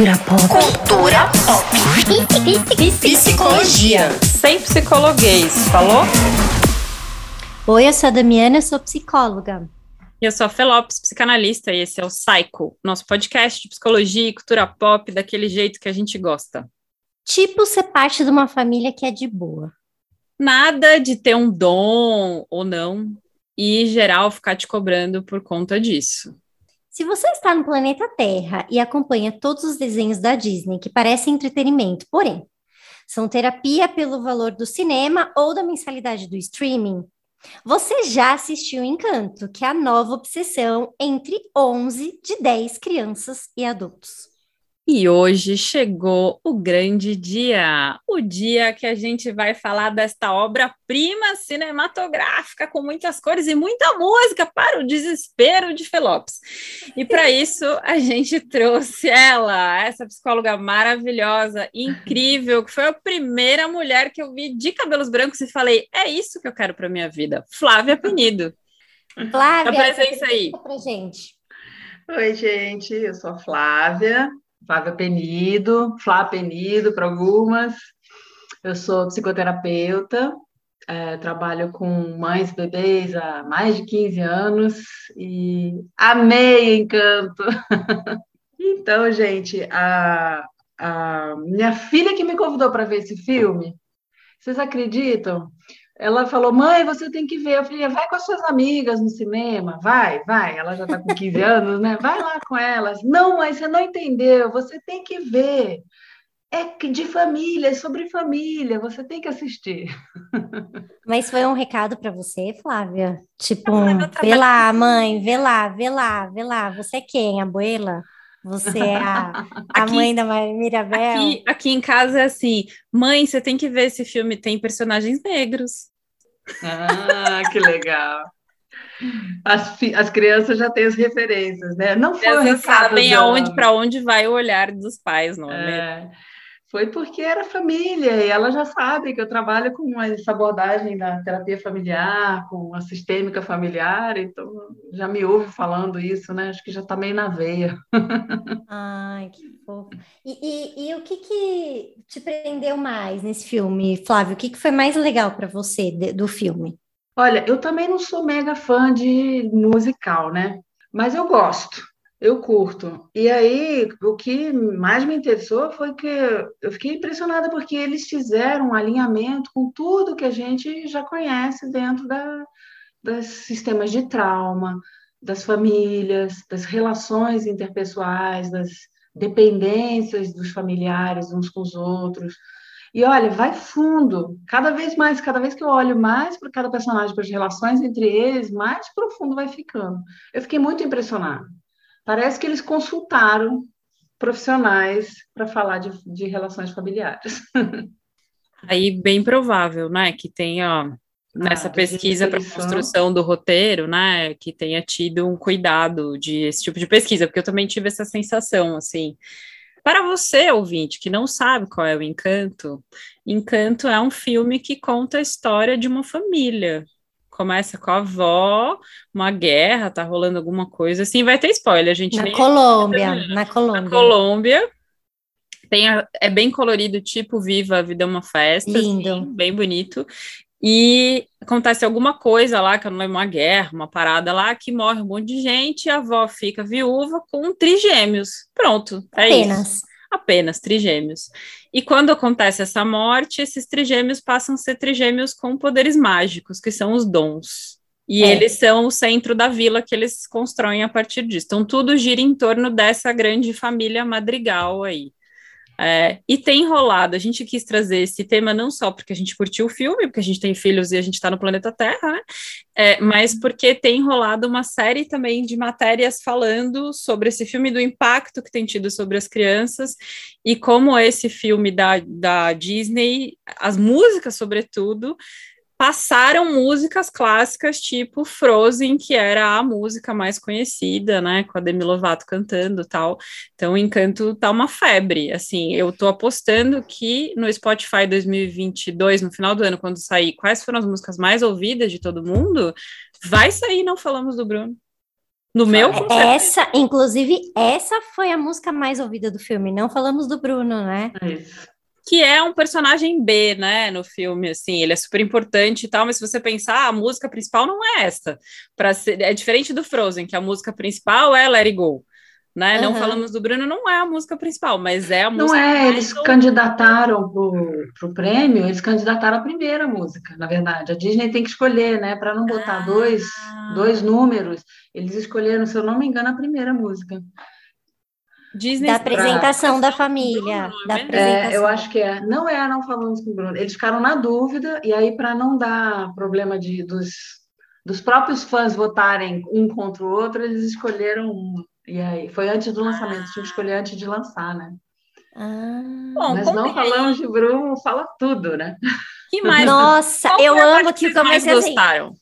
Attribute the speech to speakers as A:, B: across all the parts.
A: Cultura pop.
B: Cultura pop. Psicologia.
C: Sem psicologuês, falou?
A: Oi, eu sou a Damiana, eu sou psicóloga.
C: E eu sou a Felopes, psicanalista, e esse é o Psycho, nosso podcast de psicologia e cultura pop daquele jeito que a gente gosta.
A: Tipo ser parte de uma família que é de boa.
C: Nada de ter um dom ou não, e geral ficar te cobrando por conta disso.
A: Se você está no planeta Terra e acompanha todos os desenhos da Disney que parecem entretenimento, porém, são terapia pelo valor do cinema ou da mensalidade do streaming, você já assistiu Encanto, que é a nova obsessão entre 11 de 10 crianças e adultos.
C: E hoje chegou o grande dia, o dia que a gente vai falar desta obra-prima cinematográfica com muitas cores e muita música para o desespero de Felopes. E para isso a gente trouxe ela, essa psicóloga maravilhosa, incrível, que foi a primeira mulher que eu vi de cabelos brancos e falei: é isso que eu quero para minha vida. Flávia Penido.
A: Flávia,
C: a presença aí.
A: Pra gente.
D: Oi, gente, eu sou a Flávia, Flávia Penido, Flá Penido para algumas. Eu sou psicoterapeuta, é, trabalho com mães e bebês há mais de 15 anos e amei Encanto. então, gente, a, a minha filha que me convidou para ver esse filme, vocês acreditam? Ela falou, mãe, você tem que ver. Eu falei, vai com as suas amigas no cinema, vai, vai. Ela já está com 15 anos, né? Vai lá com elas. Não, mãe, você não entendeu, você tem que ver. É de família, é sobre família, você tem que assistir.
A: Mas foi um recado para você, Flávia? Tipo, vê lá, mãe, vê lá, vê lá, vê lá. Você é quem? A abuela? Você é a, a
C: Aqui-
A: mãe da Mirabel?
C: Aqui, aqui em casa é assim: mãe, você tem que ver esse filme, tem personagens negros.
D: Ah, que legal. As, as crianças já têm as referências, né? Não foi
C: sabem aonde, para onde vai o olhar dos pais, não é?
D: É, foi porque era família, e ela já sabe que eu trabalho com essa abordagem da terapia familiar, com a sistêmica familiar, então já me ouve falando isso, né? Acho que já está meio na veia.
A: Ai, que fofo. E, e, e o que que te prendeu mais nesse filme, Flávio? O que que foi mais legal para você do filme?
D: Olha, eu também não sou mega fã de musical, né? Mas eu gosto, eu curto. E aí, o que mais me interessou foi que eu fiquei impressionada porque eles fizeram um alinhamento com tudo que a gente já conhece dentro da, dos sistemas de trauma, das famílias, das relações interpessoais, das dependências dos familiares uns com os outros. E olha, vai fundo. Cada vez mais, cada vez que eu olho mais para cada personagem, para as relações entre eles, mais profundo vai ficando. Eu fiquei muito impressionada. Parece que eles consultaram profissionais para falar de, de relações familiares.
C: Aí, bem provável, né, que tenha nessa
D: Ah,
C: pesquisa para construção do roteiro, né, que tenha tido um cuidado de esse tipo de pesquisa, porque eu também tive essa sensação, assim. Para você, ouvinte, que não sabe qual é o Encanto, Encanto é um filme que conta a história de uma família. Começa com a avó, uma guerra, tá rolando alguma coisa assim, vai ter spoiler, a gente
A: Na Colômbia, na
C: na
A: Colômbia.
C: Colômbia. Tem a- é bem colorido, tipo Viva a Vida é uma Festa.
A: Lindo.
C: assim, bem bonito. E acontece alguma coisa lá, que eu não lembro, uma guerra, uma parada lá, que morre um monte de gente, a avó fica viúva com trigêmeos. Pronto, é isso.
A: Apenas.
C: Trigêmeos. E quando acontece essa morte, esses trigêmeos passam a ser trigêmeos com poderes mágicos, que são os dons. E
A: É.
C: eles são o centro da vila que eles constroem a partir disso. Então, tudo gira em torno dessa grande família madrigal aí. É, e tem rolado, a gente quis trazer esse tema não só porque a gente curtiu o filme, porque a gente tem filhos e a gente está no planeta Terra, né? É, mas porque tem rolado uma série também de matérias falando sobre esse filme, do impacto que tem tido sobre as crianças e como esse filme da, da Disney, as músicas, sobretudo, passaram músicas clássicas tipo Frozen, que era a música mais conhecida, né, com a Demi Lovato cantando tal. Então, o Encanto tá uma febre, assim, eu tô apostando que no Spotify 2022, no final do ano, quando sair, quais foram as músicas mais ouvidas de todo mundo, vai sair Não Falamos do Bruno. No meu, com certeza.
A: Essa, inclusive, essa foi a música mais ouvida do filme. Não falamos do Bruno, né?
D: É isso.
C: Que é um personagem B, né, no filme, assim, ele é super importante e tal, mas se você pensar, a música principal não é essa, para ser, é diferente do Frozen, que a música principal é Let It Go, né, não
A: Aham.
C: falamos do Bruno, não é a música principal, mas é a
D: Não
C: música
D: é,
C: mais
D: eles
C: ouvida.
D: candidataram para o prêmio, eles candidataram a primeira música, na verdade. A Disney tem que escolher, né? Para não botar
C: Ah.
D: dois, dois números, eles escolheram, se eu não me engano, a primeira música.
C: Disney
A: Da apresentação da família.
C: Bruno, é
A: da?
D: É,
A: apresentação.
D: eu acho que é. Não é, não falamos com o Bruno. Eles ficaram na dúvida, e aí, para não dar problema de, dos, dos próprios fãs votarem um contra o outro, eles escolheram um. E aí, foi antes do lançamento, tinha que escolher antes de lançar, né?
A: Ah.
C: Bom,
D: Mas não
C: aí,
D: falamos de Bruno, fala tudo, né?
C: que mais?
A: Nossa, eu amo que
C: vocês mais
A: comece assim.
C: gostaram?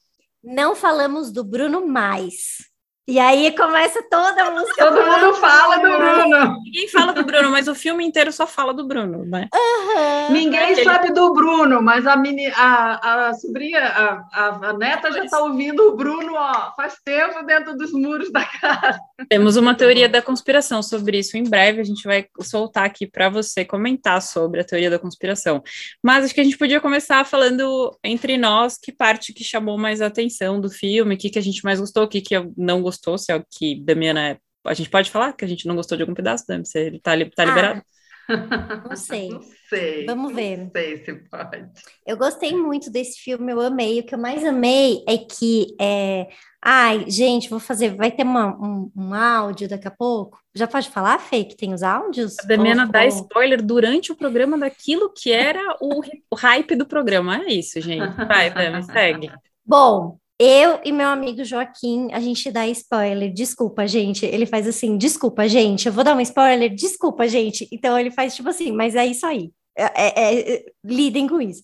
A: Não falamos do Bruno mais. E aí começa toda a música.
D: Todo mundo fala do Bruno.
C: Ninguém fala do Bruno, mas o filme inteiro só fala do Bruno, né?
A: Aham.
D: Ninguém sabe do Bruno, mas a, meni, a, a sobrinha, a, a, a neta já está ouvindo o Bruno ó, faz tempo dentro dos muros da casa.
C: Temos uma teoria da conspiração sobre isso. Em breve a gente vai soltar aqui para você comentar sobre a teoria da conspiração. Mas acho que a gente podia começar falando entre nós que parte que chamou mais a atenção do filme, o que, que a gente mais gostou, o que, que não gostou, se é o que Damiana é. A gente pode falar que a gente não gostou de algum pedaço, Dami? Se ele tá, li- tá
A: Ah,
C: liberado?
A: Não sei.
D: Não sei.
A: Vamos ver.
D: Não sei se pode.
A: Eu gostei muito desse filme, eu amei. O que eu mais amei é que é... Ai, gente, vou fazer. Vai ter uma- um, um áudio daqui a pouco. Já pode falar, Fê, que tem os áudios?
C: A Damiana
A: Ou-
C: dá
A: ou-
C: spoiler durante o programa daquilo que era o, o hype do programa. É isso, gente. Vai, Dami, segue.
A: Bom, eu e meu amigo Joaquim, a gente dá spoiler. Desculpa, gente. Ele faz assim, desculpa, gente. Eu vou dar um spoiler, desculpa, gente. Então ele faz tipo assim, mas é isso aí. É- é- é- lidem com isso.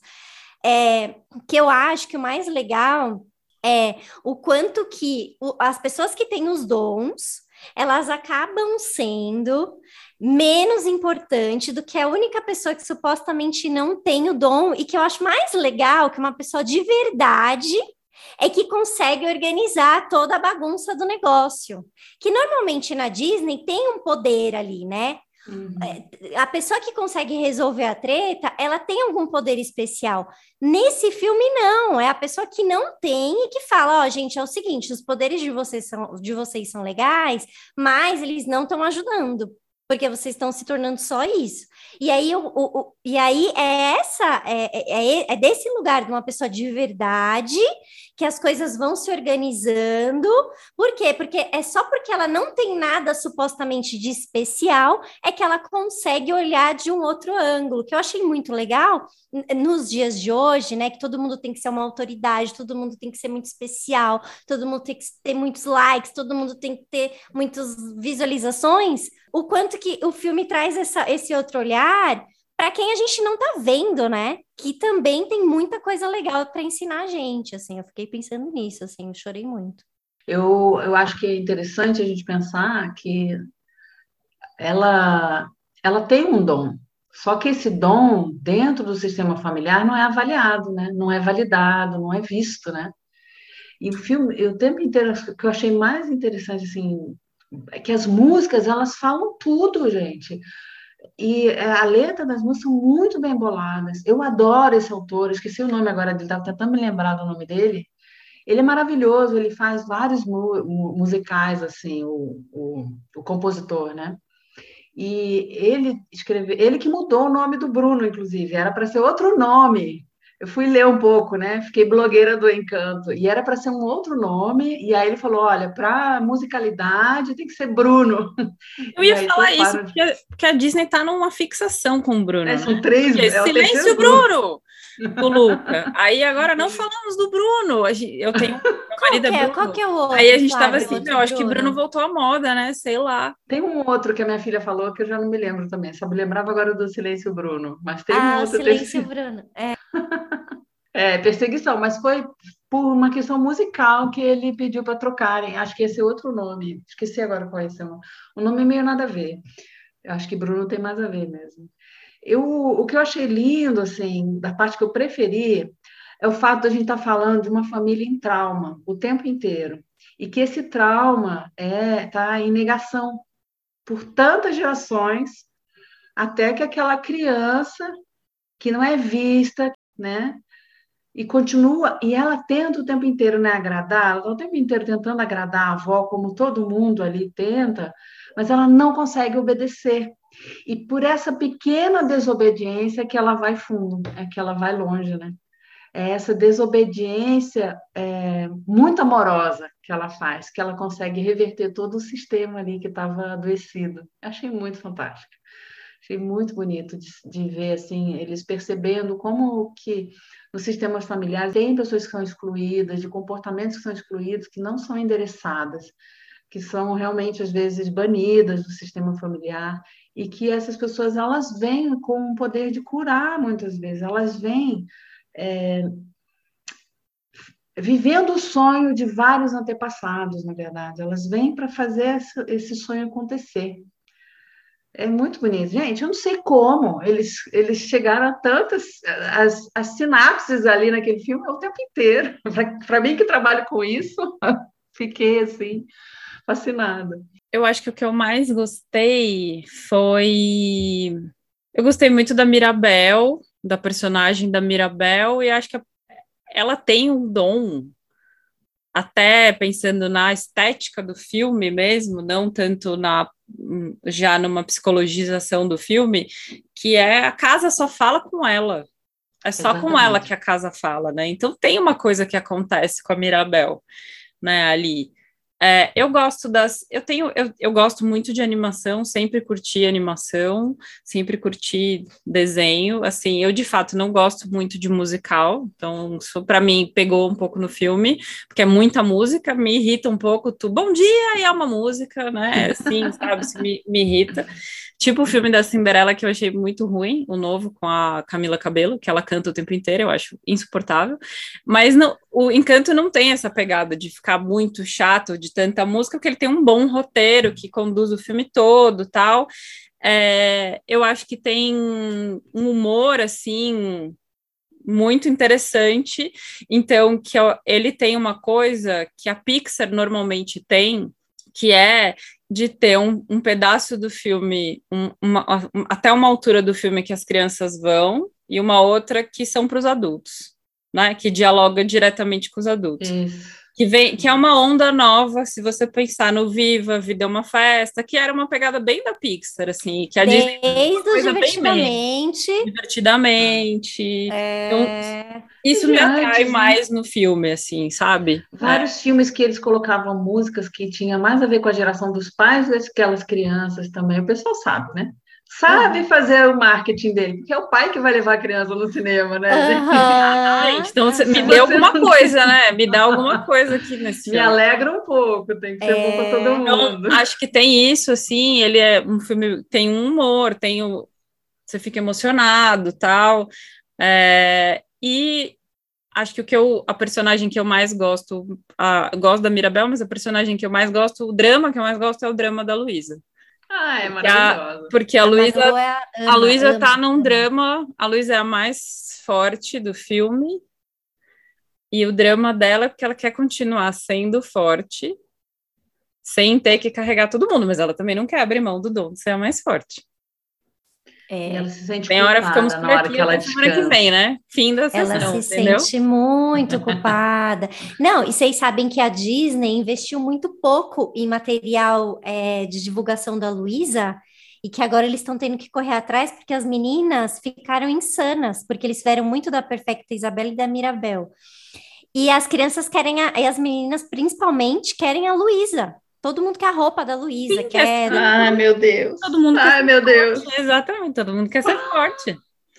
A: É, que eu acho que o mais legal é o quanto que o- as pessoas que têm os dons, elas acabam sendo menos importante do que a única pessoa que supostamente não tem o dom e que eu acho mais legal que uma pessoa de verdade é que consegue organizar toda a bagunça do negócio. Que normalmente na Disney tem um poder ali, né?
D: Uhum.
A: A pessoa que consegue resolver a treta, ela tem algum poder especial. Nesse filme, não. É a pessoa que não tem e que fala: Ó, gente, é o seguinte, os poderes de vocês são, de vocês são legais, mas eles não estão ajudando. Porque vocês estão se tornando só isso. E aí, o, o- o- e aí é essa, é, é, é desse lugar de uma pessoa de verdade que as coisas vão se organizando. Por quê? Porque é só porque ela não tem nada supostamente de especial é que ela consegue olhar de um outro ângulo, que eu achei muito legal nos dias de hoje, né? Que todo mundo tem que ser uma autoridade, todo mundo tem que ser muito especial, todo mundo tem que ter muitos likes, todo mundo tem que ter muitas visualizações. O quanto que o filme traz essa, esse outro olhar para quem a gente não tá vendo, né? Que também tem muita coisa legal para ensinar a gente, assim. Eu fiquei pensando nisso, assim, eu chorei muito.
D: Eu, eu acho que é interessante a gente pensar que ela, ela tem um dom, só que esse dom, dentro do sistema familiar, não é avaliado, né? Não é validado, não é visto, né? E o filme, o tempo inteiro, o que eu achei mais interessante, assim, é que as músicas, elas falam tudo, gente. E é, a letra das músicas são muito bem boladas. Eu adoro esse autor, esqueci o nome agora dele, estava tentando me lembrar do nome dele. Ele é maravilhoso, ele faz vários mu- musicais, assim, o, o, o compositor, né? E ele escreveu, ele que mudou o nome do Bruno, inclusive, era para ser outro nome. Eu fui ler um pouco, né? Fiquei blogueira do Encanto, e era para ser um outro nome, e aí ele falou: olha, para musicalidade tem que ser Bruno.
C: Eu ia
D: aí
C: falar isso,
D: de-
C: porque, a- porque a Disney tá numa fixação com o Bruno.
D: É,
C: né?
D: são três.
C: Porque,
D: é o
C: Silêncio. Bruno! Do Luca. Aí agora não falamos do Bruno. Eu tenho. Meu
A: Qual
C: marido
A: que
C: é Bruno.
A: qual que é o outro?
C: Aí a gente tava
A: Flávio,
C: assim, eu acho que Bruno voltou à moda, né? Sei lá.
D: Tem um outro que a minha filha falou que eu já não me lembro também. Só me lembrava agora do Silêncio Bruno. Mas tem um
A: Ah,
D: outro
A: Silêncio
D: terceiro.
A: Bruno. É.
D: É, perseguição, mas foi por uma questão musical que ele pediu para trocarem. Acho que esse é outro nome. Esqueci agora qual é esse nome. O nome é meio nada a ver. Acho que Bruno tem mais a ver mesmo. Eu, o que eu achei lindo, assim, da parte que eu preferi, é o fato de a gente estar falando de uma família em trauma o tempo inteiro. e que esse trauma é tá em negação por tantas gerações até que aquela criança que não é vista, né? E continua, e ela tenta o tempo inteiro né, agradar, ela está o tempo inteiro tentando agradar a avó, como todo mundo ali tenta, mas ela não consegue obedecer. E por essa pequena desobediência que ela vai fundo, é que ela vai longe, né? É essa desobediência é, muito amorosa que ela faz, que ela consegue reverter todo o sistema ali que estava adoecido. Achei muito fantástico. Achei muito bonito de, de, ver assim eles percebendo como que nos sistemas familiares tem pessoas que são excluídas, de comportamentos que são excluídos, que não são endereçadas, que são realmente às vezes banidas do sistema familiar e que essas pessoas elas vêm com o poder de curar muitas vezes, elas vêm é, vivendo o sonho de vários antepassados, na verdade, elas vêm para fazer esse sonho acontecer. É muito bonito. Gente, eu não sei como eles, eles chegaram a tantas as, as sinapses ali naquele filme o tempo inteiro. Para mim, que trabalho com isso, fiquei assim, fascinada.
C: Eu acho que o que eu mais gostei foi. Eu gostei muito da Mirabel, da personagem da Mirabel, e acho que ela tem um dom até pensando na estética do filme mesmo, não tanto na já numa psicologização do filme, que é a casa só fala com ela. É só Exatamente. com ela que a casa fala, né? Então tem uma coisa que acontece com a Mirabel, né, ali. É, eu gosto das. Eu tenho. Eu, eu gosto muito de animação, sempre curti animação, sempre curti desenho. Assim, eu de fato não gosto muito de musical, então isso para mim pegou um pouco no filme, porque é muita música, me irrita um pouco. Tu, bom dia, e é uma música, né? Assim, sabe? Isso me, me irrita. Tipo o filme da Cinderela, que eu achei muito ruim, o novo com a Camila Cabelo, que ela canta o tempo inteiro, eu acho insuportável. Mas não, o Encanto não tem essa pegada de ficar muito chato de tanta música, porque ele tem um bom roteiro que conduz o filme todo tal. É, eu acho que tem um humor, assim, muito interessante. Então, que ele tem uma coisa que a Pixar normalmente tem, que é de ter um, um pedaço do filme, um, uma, até uma altura do filme que as crianças vão, e uma outra que são para os adultos, né? Que dialoga diretamente com os adultos. Que, vem, que é uma onda nova, se você pensar no Viva, Vida é uma Festa, que era uma pegada bem da Pixar, assim, que a
A: Desde Disney o Divertidamente.
C: Divertidamente. É... Então, isso me atrai mais no filme, assim, sabe?
D: Vários é. filmes que eles colocavam músicas que tinha mais a ver com a geração dos pais daquelas crianças também, o pessoal sabe, né? Sabe uhum. fazer o marketing dele, porque é o pai que vai levar a criança no cinema, né?
C: Uhum. então você me dê alguma coisa, né? Me dá alguma coisa aqui nesse
D: filme. Me alegra um pouco, tem que ser é... bom para todo mundo.
C: Então, acho que tem isso, assim, ele é um filme, tem um humor, tem o, você fica emocionado, tal, é, e acho que o que eu, a personagem que eu mais gosto, a, gosto da Mirabel, mas a personagem que eu mais gosto, o drama que eu mais gosto é o drama da Luísa.
D: Ah, é maravilhosa.
C: Porque a Luísa é a Luísa tá num drama, a Luísa é a mais forte do filme. E o drama dela é porque ela quer continuar sendo forte, sem ter que carregar todo mundo, mas ela também não quer abrir mão do dom de ser a mais forte.
D: É, ela se sente
C: bem hora ficamos por aqui, que ela semana que vem, né? Fim da
A: sessão,
C: Ela
A: se entendeu? sente muito culpada. Não, e vocês sabem que a Disney investiu muito pouco em material é, de divulgação da Luísa e que agora eles estão tendo que correr atrás porque as meninas ficaram insanas, porque eles fizeram muito da Perfecta Isabela e da Mirabel. E as crianças querem, a, e as meninas principalmente querem a Luísa. Todo mundo quer a roupa da Luísa, quer.
D: Ai, meu Deus.
C: Todo mundo
D: Ai, meu Deus.
C: Forte. Exatamente, todo mundo quer ser forte.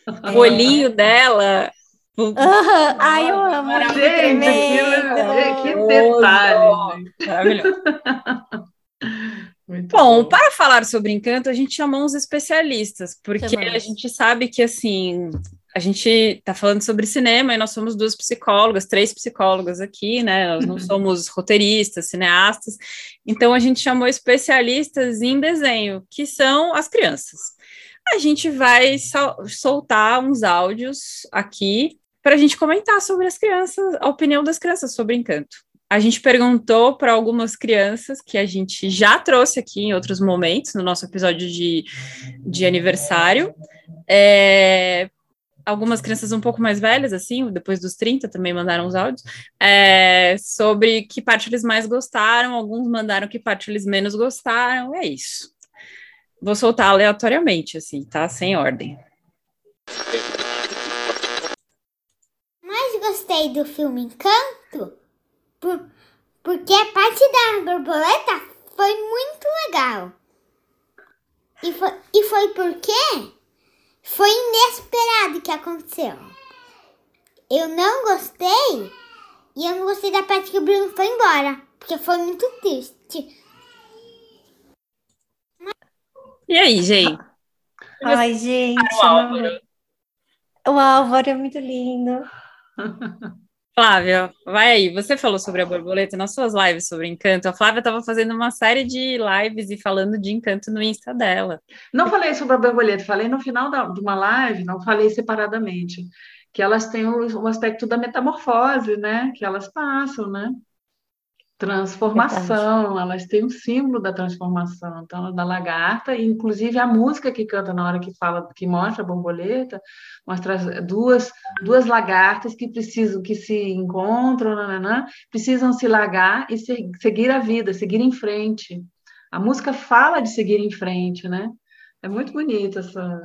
C: É. O olhinho dela.
A: Uhum. Ai, eu amo. Gente,
D: que, que detalhe. Maravilhoso.
C: Muito bom, bom, para falar sobre encanto, a gente chamou uns especialistas, porque Chamamos. a gente sabe que assim a gente está falando sobre cinema e nós somos duas psicólogas, três psicólogas aqui, né? Nós não somos roteiristas, cineastas. Então a gente chamou especialistas em desenho, que são as crianças. A gente vai soltar uns áudios aqui para a gente comentar sobre as crianças, a opinião das crianças sobre Encanto. a gente perguntou para algumas crianças que a gente já trouxe aqui em outros momentos, no nosso episódio de, de aniversário. É, algumas crianças um pouco mais velhas, assim, depois dos 30, também mandaram os áudios, é, sobre que parte eles mais gostaram, alguns mandaram que parte eles menos gostaram, é isso. Vou soltar aleatoriamente, assim, tá? Sem ordem.
B: Mais gostei do filme Encanto por, porque a parte da borboleta foi muito legal. E foi, e foi porque foi inesperado que aconteceu. Eu não gostei e eu não gostei da parte que o Bruno foi embora, porque foi muito triste.
C: E aí, gente?
A: Ai, gente.
C: O Álvaro.
A: O Álvaro é muito lindo.
C: Flávia, vai aí. Você falou sobre a borboleta nas suas lives sobre encanto. A Flávia estava fazendo uma série de lives e falando de encanto no Insta dela.
D: Não falei sobre a borboleta, falei no final da, de uma live, não falei separadamente, que elas têm o, o aspecto da metamorfose, né? Que elas passam, né? Transformação, elas têm um símbolo da transformação, então da lagarta, e inclusive a música que canta na hora que fala, que mostra a borboleta, mostra duas, duas lagartas que precisam, que se encontram, nananã, precisam se largar e se, seguir a vida, seguir em frente. A música fala de seguir em frente, né? É muito bonita essa,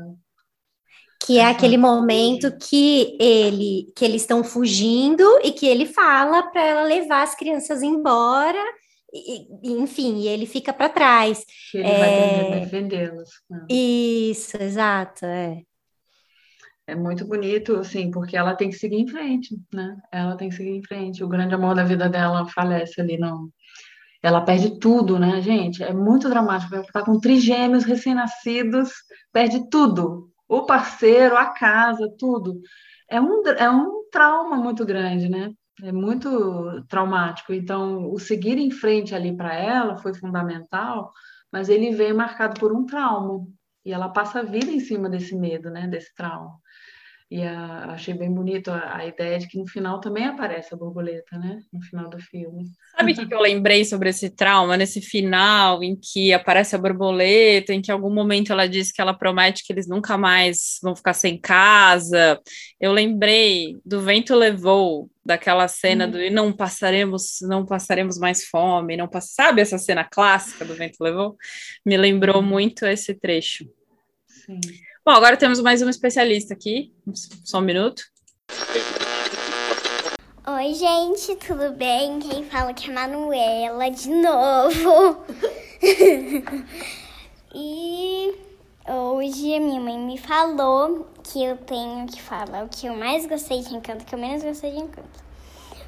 A: que é aquele momento que ele que eles estão fugindo e que ele fala para ela levar as crianças embora e, enfim, e ele fica para trás.
D: Que ele é... vai defendê-los. Né?
A: Isso, exato, é.
D: É muito bonito, assim, porque ela tem que seguir em frente, né? Ela tem que seguir em frente. O grande amor da vida dela falece ali, não. Ela perde tudo, né, gente? É muito dramático. Ela tá com trigêmeos recém-nascidos, perde tudo o parceiro, a casa, tudo. É um, é um trauma muito grande, né? É muito traumático. Então, o seguir em frente ali para ela foi fundamental, mas ele veio marcado por um trauma. E ela passa a vida em cima desse medo, né? Desse trauma. E a, achei bem bonito a, a, ideia de que no final também aparece a borboleta, né? No final do filme.
C: Sabe o que, que eu lembrei sobre esse trauma? Nesse final, em que aparece a borboleta, em que em algum momento ela diz que ela promete que eles nunca mais vão ficar sem casa. Eu lembrei do Vento Levou, daquela cena hum. do e não passaremos, não passaremos mais fome, não pass... sabe essa cena clássica do Vento Levou? Me lembrou muito esse trecho.
D: Sim.
C: Bom, agora temos mais um especialista aqui. Só um minuto.
B: Oi, gente, tudo bem? Quem fala que é a Manuela de novo. e hoje a minha mãe me falou que eu tenho que falar o que eu mais gostei de encanto, o que eu menos gostei de encanto.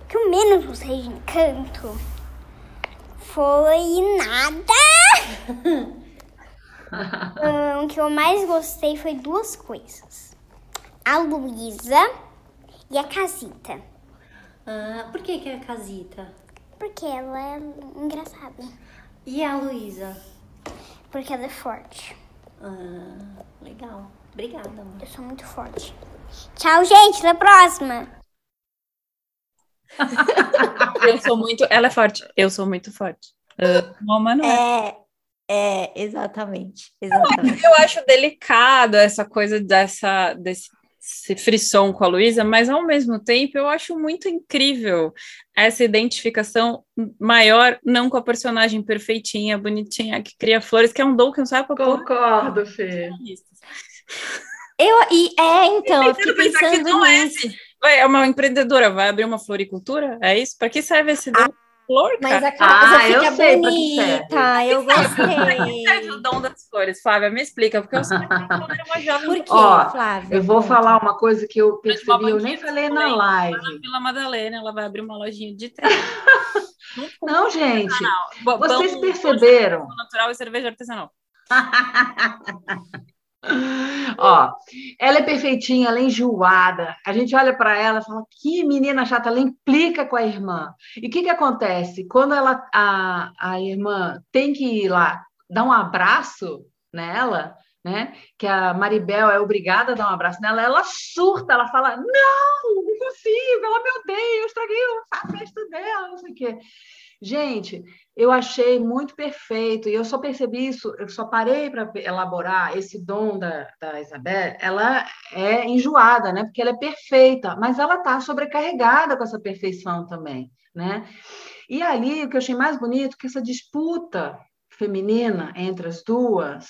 B: O que eu menos gostei de encanto foi nada. um, o que eu mais gostei foi duas coisas. A Luísa e a Casita.
A: Ah, por que, que é a Casita?
B: Porque ela é engraçada.
A: E a Luísa?
B: Porque ela é forte.
A: Ah, legal. Obrigada, amor.
B: Eu sou muito forte. Tchau, gente. Até a próxima.
C: eu sou muito. Ela é forte. Eu sou muito forte. Uh,
A: Mama não é. é. É, exatamente, exatamente.
C: Eu acho delicado essa coisa dessa desse frisson com a Luísa, mas ao mesmo tempo eu acho muito incrível essa identificação maior, não com a personagem perfeitinha, bonitinha, que cria flores, que é um dom que não sabe
D: pra Concordo, Fê.
A: Eu, e é, então, eu fiquei pensando é nisso.
C: É, é uma empreendedora, vai abrir uma floricultura? É isso? Para que serve esse dom? Flor,
A: cara. Mas a casa ah, fica bonita, eu gostei.
C: o dom das flores, Flávia? Me explica, porque eu sou uma
A: jovem. Por quê, Ó, Flávia?
D: Eu vou falar uma coisa que eu percebi, eu nem falei na live. Na
C: Vila Madalena, ela vai abrir uma lojinha de
D: trem. Não, gente, vocês perceberam?
C: Natural e cerveja artesanal.
D: Ó, ela é perfeitinha, ela é enjoada. A gente olha para ela e fala: que menina chata, ela implica com a irmã. E o que, que acontece? Quando ela, a, a irmã tem que ir lá dar um abraço nela, né? Que a Maribel é obrigada a dar um abraço nela, ela surta, ela fala: Não, impossível, ela me odeia, eu estraguei a festa dela, não sei o quê. Gente, eu achei muito perfeito, e eu só percebi isso, eu só parei para elaborar esse dom da, da Isabel. Ela é enjoada, né? Porque ela é perfeita, mas ela está sobrecarregada com essa perfeição também, né? E ali, o que eu achei mais bonito, que essa disputa feminina entre as duas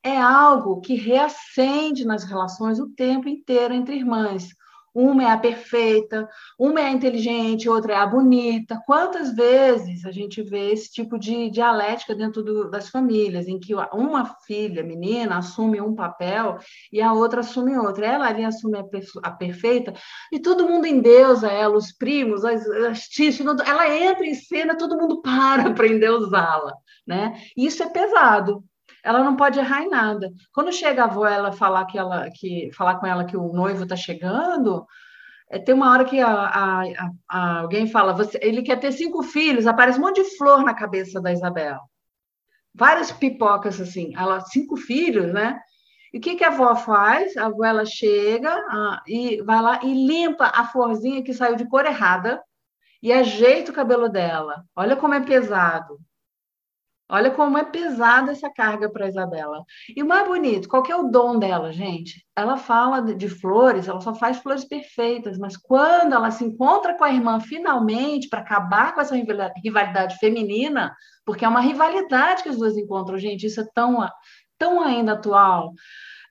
D: é algo que reacende nas relações o tempo inteiro entre irmãs. Uma é a perfeita, uma é a inteligente, outra é a bonita. Quantas vezes a gente vê esse tipo de dialética dentro do, das famílias, em que uma filha, menina, assume um papel e a outra assume outro. Ela ali assume a, a perfeita e todo mundo endeusa ela, os primos, as, as tias, ela entra em cena, todo mundo para para endeusá-la. Né? Isso é pesado, ela não pode errar em nada. Quando chega a avó ela falar que ela que falar com ela que o noivo está chegando, é, tem uma hora que a, a, a, alguém fala, você, ele quer ter cinco filhos, aparece um monte de flor na cabeça da Isabel. Várias pipocas assim, ela cinco filhos, né? E o que, que a avó faz? A avó ela chega e vai lá e limpa a florzinha que saiu de cor errada e ajeita o cabelo dela. Olha como é pesado. Olha como é pesada essa carga para Isabela. E o mais bonito, qual é o dom dela, gente? Ela fala de flores, ela só faz flores perfeitas, mas quando ela se encontra com a irmã finalmente para acabar com essa rivalidade feminina, porque é uma rivalidade que as duas encontram, gente, isso é tão, tão ainda atual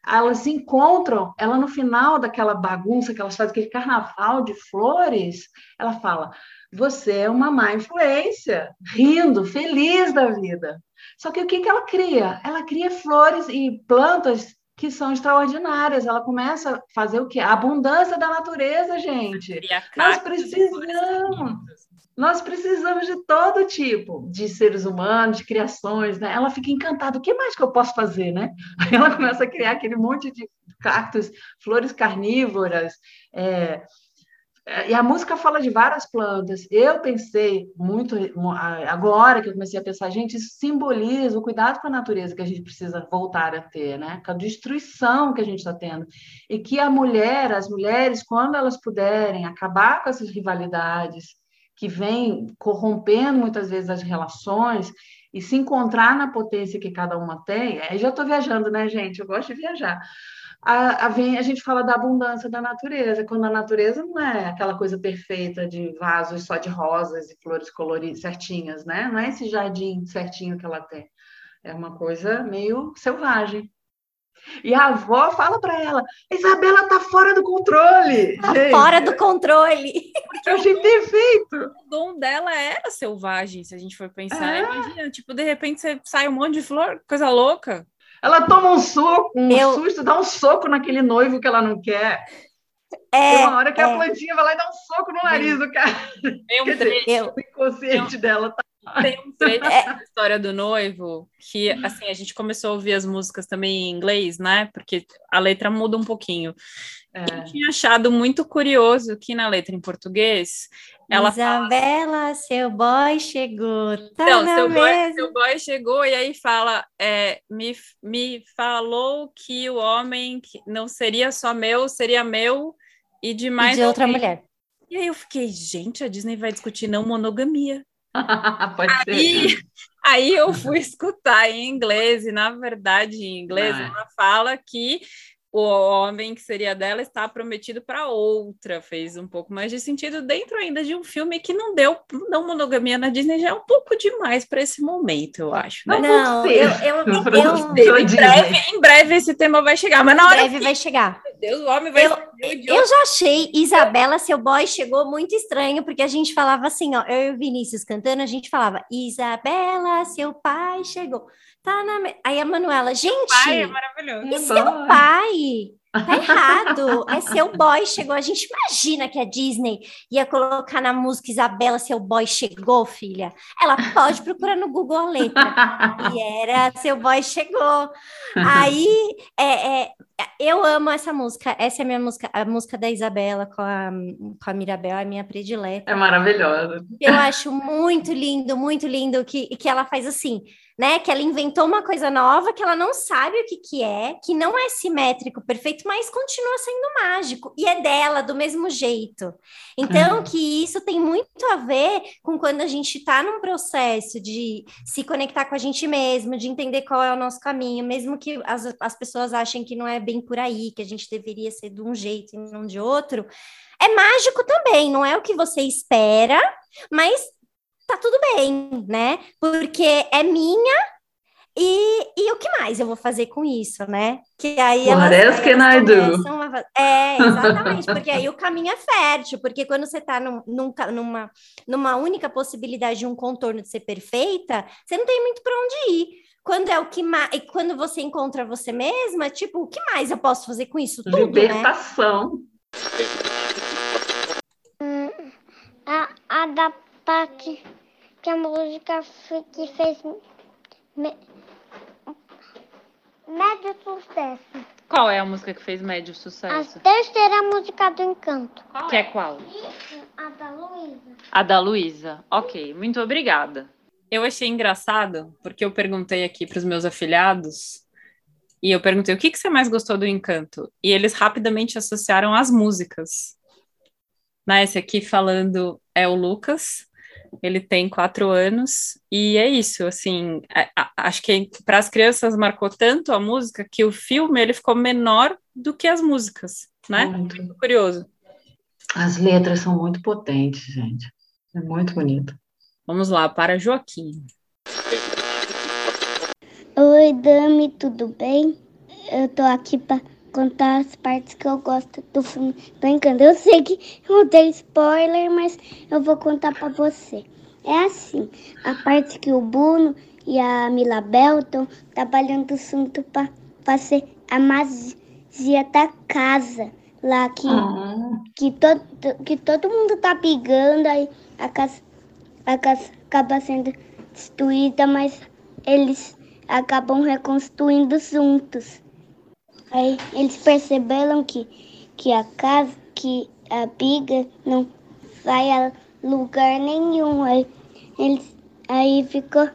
D: elas se encontram, ela no final daquela bagunça que elas fazem, aquele carnaval de flores, ela fala: você é uma má influência, rindo, feliz da vida. Só que o que, que ela cria? Ela cria flores e plantas que são extraordinárias. Ela começa a fazer o quê? A abundância da natureza, gente. Nós precisamos. Nós precisamos de todo tipo de seres humanos, de criações, né? Ela fica encantada. O que mais que eu posso fazer, né? Aí ela começa a criar aquele monte de cactos, flores carnívoras, é, e a música fala de várias plantas. Eu pensei muito agora que eu comecei a pensar, gente, isso simboliza o cuidado com a natureza que a gente precisa voltar a ter, né? Com a destruição que a gente está tendo. E que a mulher, as mulheres, quando elas puderem acabar com essas rivalidades que vêm corrompendo muitas vezes as relações e se encontrar na potência que cada uma tem, aí já estou viajando, né, gente? Eu gosto de viajar a, a, vem, a gente fala da abundância da natureza, quando a natureza não é aquela coisa perfeita de vasos só de rosas e flores coloridas certinhas, né? Não é esse jardim certinho que ela tem. É uma coisa meio selvagem. E a avó fala para ela: Isabela tá fora do controle.
A: Tá fora do controle.
D: Eu achei perfeito.
C: O dom dela era selvagem, se a gente for pensar. É. Imagina, tipo, de repente você sai um monte de flor, coisa louca.
D: Ela toma um soco, um eu... susto, dá um soco naquele noivo que ela não quer. É, Tem uma hora que é. a plantinha vai lá e dá um soco no nariz do cara.
C: Tem um trecho. Dizer,
D: o inconsciente dela tá.
C: Tem um trecho é. da história do noivo que, assim, a gente começou a ouvir as músicas também em inglês, né? Porque a letra muda um pouquinho. É. Eu tinha achado muito curioso que na letra em português ela
A: Isabela, fala... seu boy chegou. Tá
C: então, seu boy, seu boy, chegou e aí fala: é, me, me falou que o homem não seria só meu, seria meu e de mais.
A: E de outra mulher.
C: E aí eu fiquei, gente, a Disney vai discutir não monogamia.
D: Pode
C: aí, ser. Aí eu fui escutar em inglês, e na verdade, em inglês, ah. ela fala que o homem que seria dela está prometido para outra. Fez um pouco mais de sentido dentro ainda de um filme que não deu, não monogamia na Disney já é um pouco demais para esse momento, eu acho.
A: Né? Não, eu, eu, eu,
C: eu em, breve, em breve esse tema vai chegar, mas na hora.
A: Em breve que... vai chegar.
C: Deus, o homem vai.
A: Eu, eu já achei Isabela, seu boy, chegou muito estranho, porque a gente falava assim, ó, eu e o Vinícius cantando, a gente falava Isabela, seu pai chegou. Tá na. Aí a Manuela, gente.
C: Pai é maravilhoso.
A: E seu pai? Tá errado. É seu boy chegou. A gente imagina que a Disney ia colocar na música Isabela, seu boy chegou, filha. Ela pode procurar no Google a letra. E era seu boy chegou. Aí é, é, eu amo essa música. Essa é a minha música, a música da Isabela com a, com a Mirabel, é a minha predileta.
D: É maravilhosa.
A: Eu acho muito lindo, muito lindo que, que ela faz assim né? Que ela inventou uma coisa nova que ela não sabe o que, que é, que não é simétrico, perfeito, mas continua sendo mágico e é dela do mesmo jeito. Então, uhum. que isso tem muito a ver com quando a gente está num processo de se conectar com a gente mesmo, de entender qual é o nosso caminho, mesmo que as, as pessoas achem que não é bem por aí, que a gente deveria ser de um jeito e não de outro. É mágico também, não é o que você espera, mas tá tudo bem, né? Porque é minha e, e o que mais eu vou fazer com isso, né? Que aí
D: What
A: elas,
D: else can I do?
A: A... É, exatamente, porque aí o caminho é fértil, porque quando você está num, num, numa, numa única possibilidade de um contorno de ser perfeita, você não tem muito para onde ir. Quando é o que mais. E quando você encontra você mesma, tipo, o que mais eu posso fazer com isso? Tudo,
D: né? Libertação.
E: Né? a, a da parte que a música que fez me, médio sucesso.
C: Qual é a música que fez médio sucesso?
E: A terceira música do Encanto.
C: Qual que é qual?
E: A da Luísa.
C: A da Luísa. Ok, muito obrigada. Eu achei engraçado, porque eu perguntei aqui para os meus afilhados, e eu perguntei o que, que você mais gostou do Encanto? E eles rapidamente associaram as músicas. Né, esse aqui falando é o Lucas, ele tem quatro anos, e é isso, assim, acho que para as crianças marcou tanto a música que o filme ele ficou menor do que as músicas, né? Muito, muito curioso.
D: As letras são muito potentes, gente. É muito bonito.
C: Vamos lá, para Joaquim.
E: Oi, Dami, tudo bem? Eu tô aqui para contar as partes que eu gosto do filme do Encanto. Eu sei que eu dei spoiler, mas eu vou contar para você. É assim, a parte que o Bruno e a Milabel estão trabalhando junto para fazer a magia da casa. Lá que, uhum. que, todo, que todo mundo tá brigando, aí a casa, a casa acaba sendo destruída, mas eles acabam reconstruindo juntos. Aí eles perceberam que, que a casa, que a biga não vai a lugar nenhum. Aí, eles, aí ficou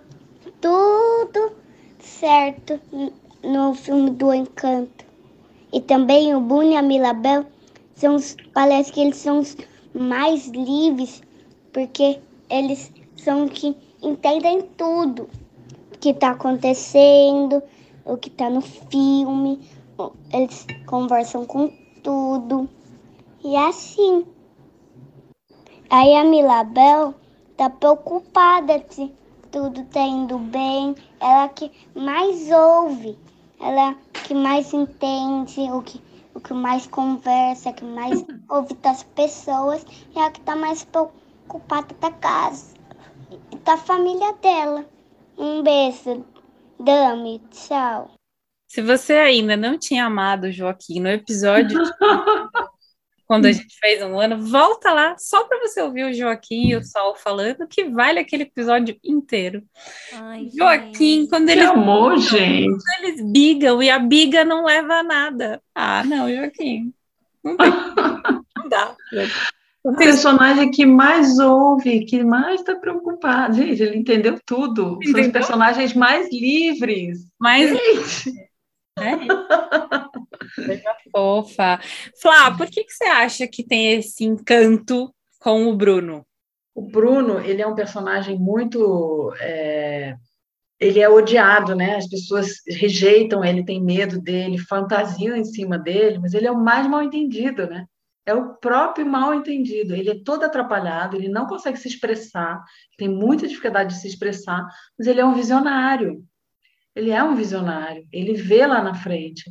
E: tudo certo no filme do Encanto. E também o Boone e a Milabel são os, parece que eles são os mais livres, porque eles são que entendem tudo o que está acontecendo, o que está no filme, eles conversam com tudo. E é assim. Aí a Milabel tá preocupada se tudo tá indo bem. Ela que mais ouve, ela que mais entende, o que, o que mais conversa, que mais ouve das pessoas, é a que tá mais preocupada da casa e da família dela. Um beijo, Dami, tchau.
C: Se você ainda não tinha amado o Joaquim no episódio quando a gente fez um ano, volta lá só para você ouvir o Joaquim e o Sol falando que vale aquele episódio inteiro. Ai, Joaquim, gente. quando eles
D: amor, gente. Quando
C: eles bigam e a biga não leva a nada. Ah, não, Joaquim. Não, tem, não dá.
D: O personagem que mais ouve, que mais está preocupado. Gente, ele entendeu tudo. Entendeu? São os personagens mais livres.
C: Mais. Gente. É. Coisa fofa. Flá, por que, que você acha que tem esse encanto com o Bruno?
D: O Bruno, ele é um personagem muito. É... Ele é odiado, né? As pessoas rejeitam ele, têm medo dele, fantasiam em cima dele, mas ele é o mais mal entendido, né? É o próprio mal entendido. Ele é todo atrapalhado, ele não consegue se expressar, tem muita dificuldade de se expressar, mas ele é um visionário. Ele é um visionário, ele vê lá na frente.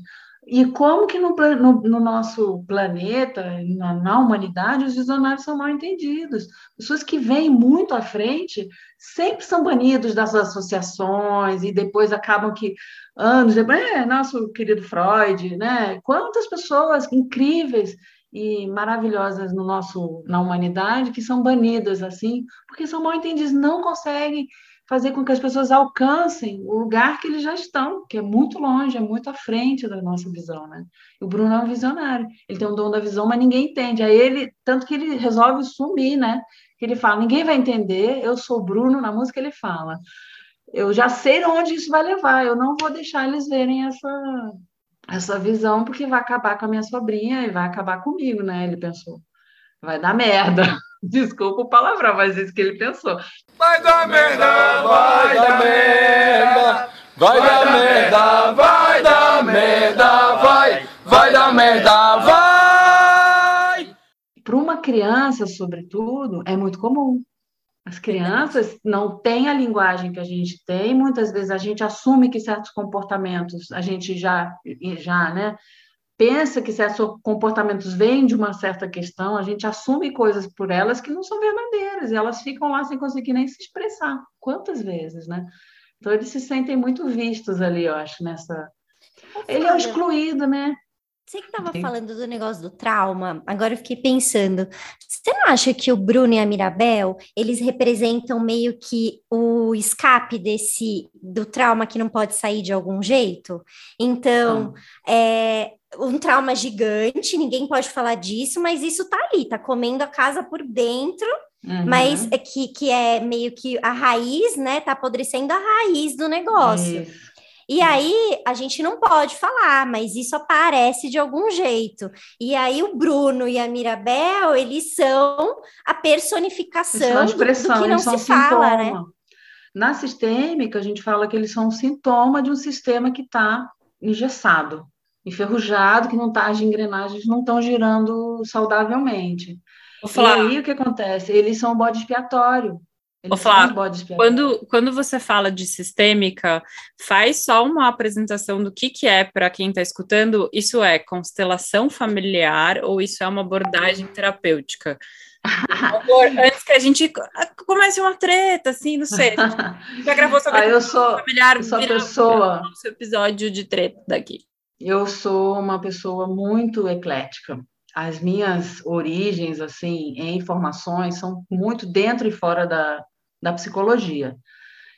D: E como que no, no, no nosso planeta, na, na, humanidade, os visionários são mal entendidos. Pessoas que vêm muito à frente sempre são banidos das associações e depois acabam que, anos depois, é, nosso querido Freud, né? Quantas pessoas incríveis e maravilhosas no nosso, na humanidade que são banidas assim, porque são mal entendidos, não conseguem fazer com que as pessoas alcancem o lugar que eles já estão, que é muito longe, é muito à frente da nossa visão, né? O Bruno é um visionário, ele tem um dom da visão, mas ninguém entende. Aí ele, tanto que ele resolve sumir, né? Que ele fala, ninguém vai entender, eu sou Bruno, na música ele fala. Eu já sei onde isso vai levar, eu não vou deixar eles verem essa essa visão porque vai acabar com a minha sobrinha e vai acabar comigo, né? Ele pensou. Vai dar merda. Desculpa o palavrão, mas é isso que ele pensou.
F: Vai dar merda, vai dar merda. Vai dar merda, vai dar merda, vai. Vai dar merda, vai.
D: Para uma criança, sobretudo, é muito comum. As crianças não têm a linguagem que a gente tem, muitas vezes a gente assume que certos comportamentos a gente já, já né, pensa que certos comportamentos vêm de uma certa questão, a gente assume coisas por elas que não são verdadeiras, e elas ficam lá sem conseguir nem se expressar. Quantas vezes, né? Então, eles se sentem muito vistos ali, eu acho, nessa. Ele é o excluído, né?
A: Você que estava falando do negócio do trauma, agora eu fiquei pensando, você não acha que o Bruno e a Mirabel, eles representam meio que o escape desse, do trauma que não pode sair de algum jeito? Então, ah. é, um trauma gigante, ninguém pode falar disso, mas isso tá ali, tá comendo a casa por dentro, uhum. mas é que, que é meio que a raiz, né? Tá apodrecendo a raiz do negócio. Isso. E aí a gente não pode falar, mas isso aparece de algum jeito. E aí o Bruno e a Mirabel, eles são a personificação do, do que não se fala, né?
D: Na sistêmica, a gente fala que eles são um sintoma de um sistema que está engessado enferrujado, que não tá, as engrenagens não estão girando saudavelmente. E aí o que acontece? Eles são bode expiatório.
C: Eles Flá, quando, quando você fala de sistêmica, faz só uma apresentação do que, que é para quem está escutando. Isso é constelação familiar ou isso é uma abordagem terapêutica? antes que a gente comece uma treta, assim, não sei. Já gravou sobre
D: ah, eu sou, familiar, eu sou pessoa.
C: Nosso episódio de treta daqui.
D: Eu sou uma pessoa muito eclética. As minhas origens, assim, em informações são muito dentro e fora da, da psicologia.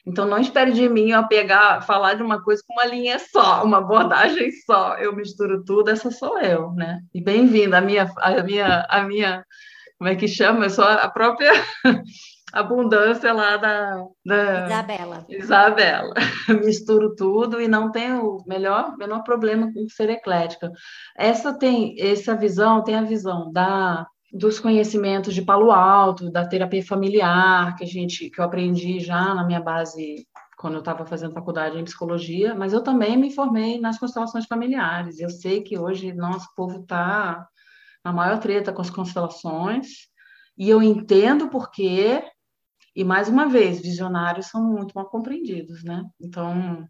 D: Então, não espere de mim eu pegar, falar de uma coisa com uma linha só, uma abordagem só. Eu misturo tudo, essa sou eu, né? E bem-vinda, a minha, a minha, a minha, como é que chama? Eu sou a própria abundância lá da, da
A: Isabela.
D: Isabela. Misturo tudo e não tenho melhor menor problema com ser eclética. Essa tem essa visão, tem a visão da dos conhecimentos de Palo Alto, da terapia familiar, que a gente que eu aprendi já na minha base quando eu estava fazendo faculdade em psicologia, mas eu também me formei nas constelações familiares. Eu sei que hoje nosso povo está na maior treta com as constelações, e eu entendo porque e, mais uma vez, visionários são muito mal compreendidos, né? Então,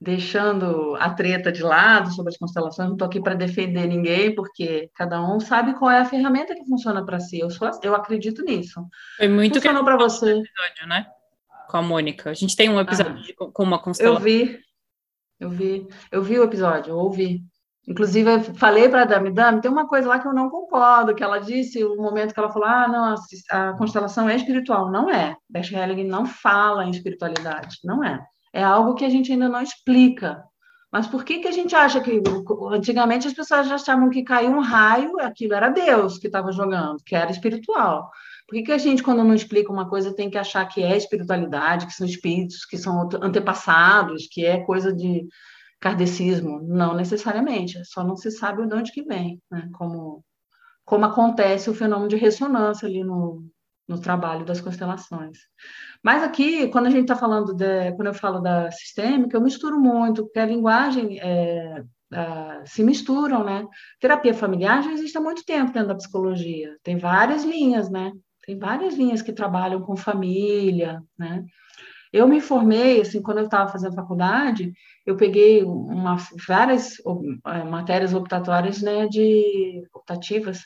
D: deixando a treta de lado sobre as constelações, não estou aqui para defender ninguém, porque cada um sabe qual é a ferramenta que funciona para si. Eu, sou, eu acredito nisso.
C: Foi muito
D: Funcionou para você.
C: Episódio, né? Com a Mônica. A gente tem um episódio ah, com uma constelação.
D: Eu vi. Eu vi. Eu vi o episódio, ouvi. Inclusive, eu falei para a Dami, Dami, tem uma coisa lá que eu não concordo, que ela disse, o momento que ela falou, ah, não, a, constelação é espiritual. Não é. Beth Helling não fala em espiritualidade, não é. É algo que a gente ainda não explica. Mas por que, que a gente acha que, antigamente as pessoas já achavam que caiu um raio, aquilo era Deus que estava jogando, que era espiritual. Por que, que a gente, quando não explica uma coisa, tem que achar que é espiritualidade, que são espíritos, que são antepassados, que é coisa de kardecismo? Não necessariamente, só não se sabe de onde que vem, né? como, como acontece o fenômeno de ressonância ali no, no trabalho das constelações. Mas aqui, quando a gente está falando, de, quando eu falo da sistêmica, eu misturo muito, porque a linguagem é, se misturam, né? Terapia familiar já existe há muito tempo dentro da psicologia, tem várias linhas, né? Tem várias linhas que trabalham com família, né? Eu me formei, assim, quando eu estava fazendo faculdade, eu peguei uma, várias é, matérias optatórias, né, de optativas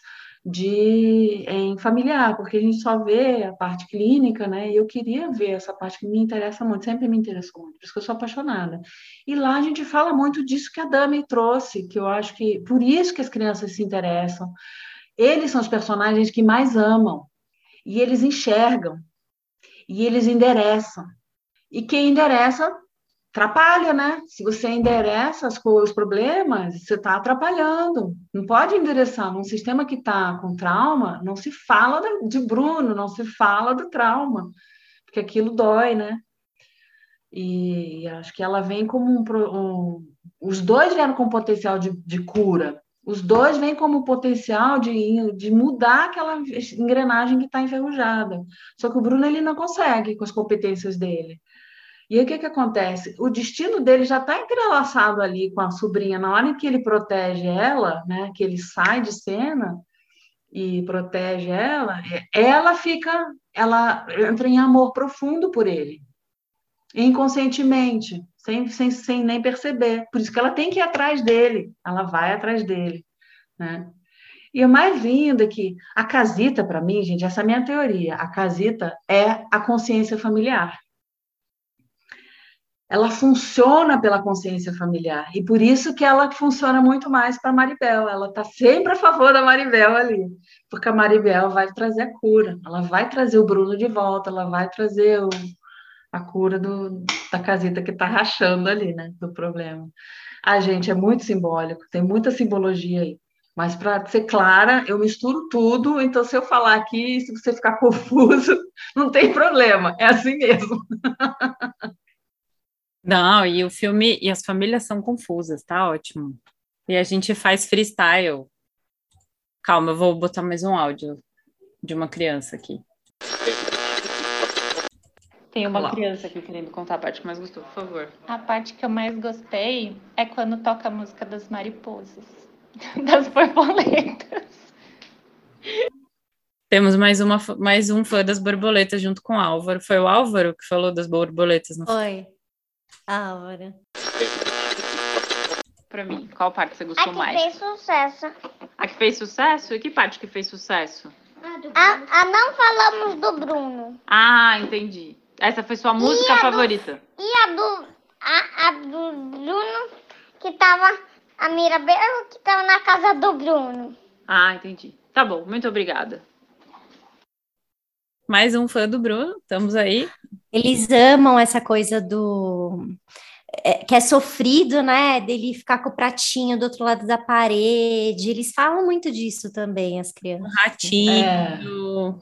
D: de em familiar, porque a gente só vê a parte clínica, né? E eu queria ver essa parte que me interessa muito, sempre me interessou muito, por isso que eu sou apaixonada. E lá a gente fala muito disso que a Dami trouxe, que eu acho que por isso que as crianças se interessam. Eles são os personagens que mais amam e eles enxergam e eles endereçam E quem endereça atrapalha, né? Se você endereça as os problemas, você está atrapalhando. Não pode endereçar. Num sistema que está com trauma, não se fala de Bruno, não se fala do trauma, porque aquilo dói, né? E acho que ela vem como um, um os dois vieram com potencial de, de cura. Os dois vêm como potencial de, de mudar aquela engrenagem que está enferrujada. Só que o Bruno ele não consegue com as competências dele. E aí o que, que acontece? O destino dele já está entrelaçado ali com a sobrinha. Na hora em que ele protege ela, né, que ele sai de cena e protege ela, ela fica, ela entra em amor profundo por ele, inconscientemente, sem, sem, sem nem perceber. Por isso que ela tem que ir atrás dele, ela vai atrás dele, né? E o mais lindo é que a casita, para mim, gente, essa é a minha teoria, a casita é a consciência familiar ela funciona pela consciência familiar e por isso que ela funciona muito mais para Maribel. Ela está sempre a favor da Maribel ali, porque a Maribel vai trazer a cura, ela vai trazer o Bruno de volta, ela vai trazer o, a cura do, da casita que está rachando ali, né, do problema. A gente é muito simbólico, tem muita simbologia aí. Mas para ser clara, eu misturo tudo, então se eu falar aqui, se você ficar confuso, não tem problema, é assim mesmo.
C: Não, e o filme e as famílias são confusas, tá ótimo. E a gente faz freestyle. Calma, eu vou botar mais um áudio de uma criança aqui. Tem uma Olá. criança aqui querendo contar a parte que mais gostou, por favor.
G: A parte que eu mais gostei é quando toca a música das mariposas, das borboletas.
C: Temos mais, uma, mais um fã das borboletas junto com o Álvaro. Foi o Álvaro que falou das borboletas, não
A: foi? Hora.
C: Pra mim, qual parte você gostou
E: a que
C: mais?
E: fez sucesso.
C: A que fez sucesso? E que parte que fez sucesso?
E: A, a não falamos do Bruno.
C: Ah, entendi. Essa foi sua música
E: e
C: favorita?
E: Do, e a do, a, a do Bruno, que tava. A Mirabel, que tava na casa do Bruno.
C: Ah, entendi. Tá bom, muito obrigada. Mais um fã do Bruno, estamos aí.
A: Eles amam essa coisa do. É, que é sofrido, né? Dele ficar com o pratinho do outro lado da parede. Eles falam muito disso também, as crianças.
C: Um ratinho.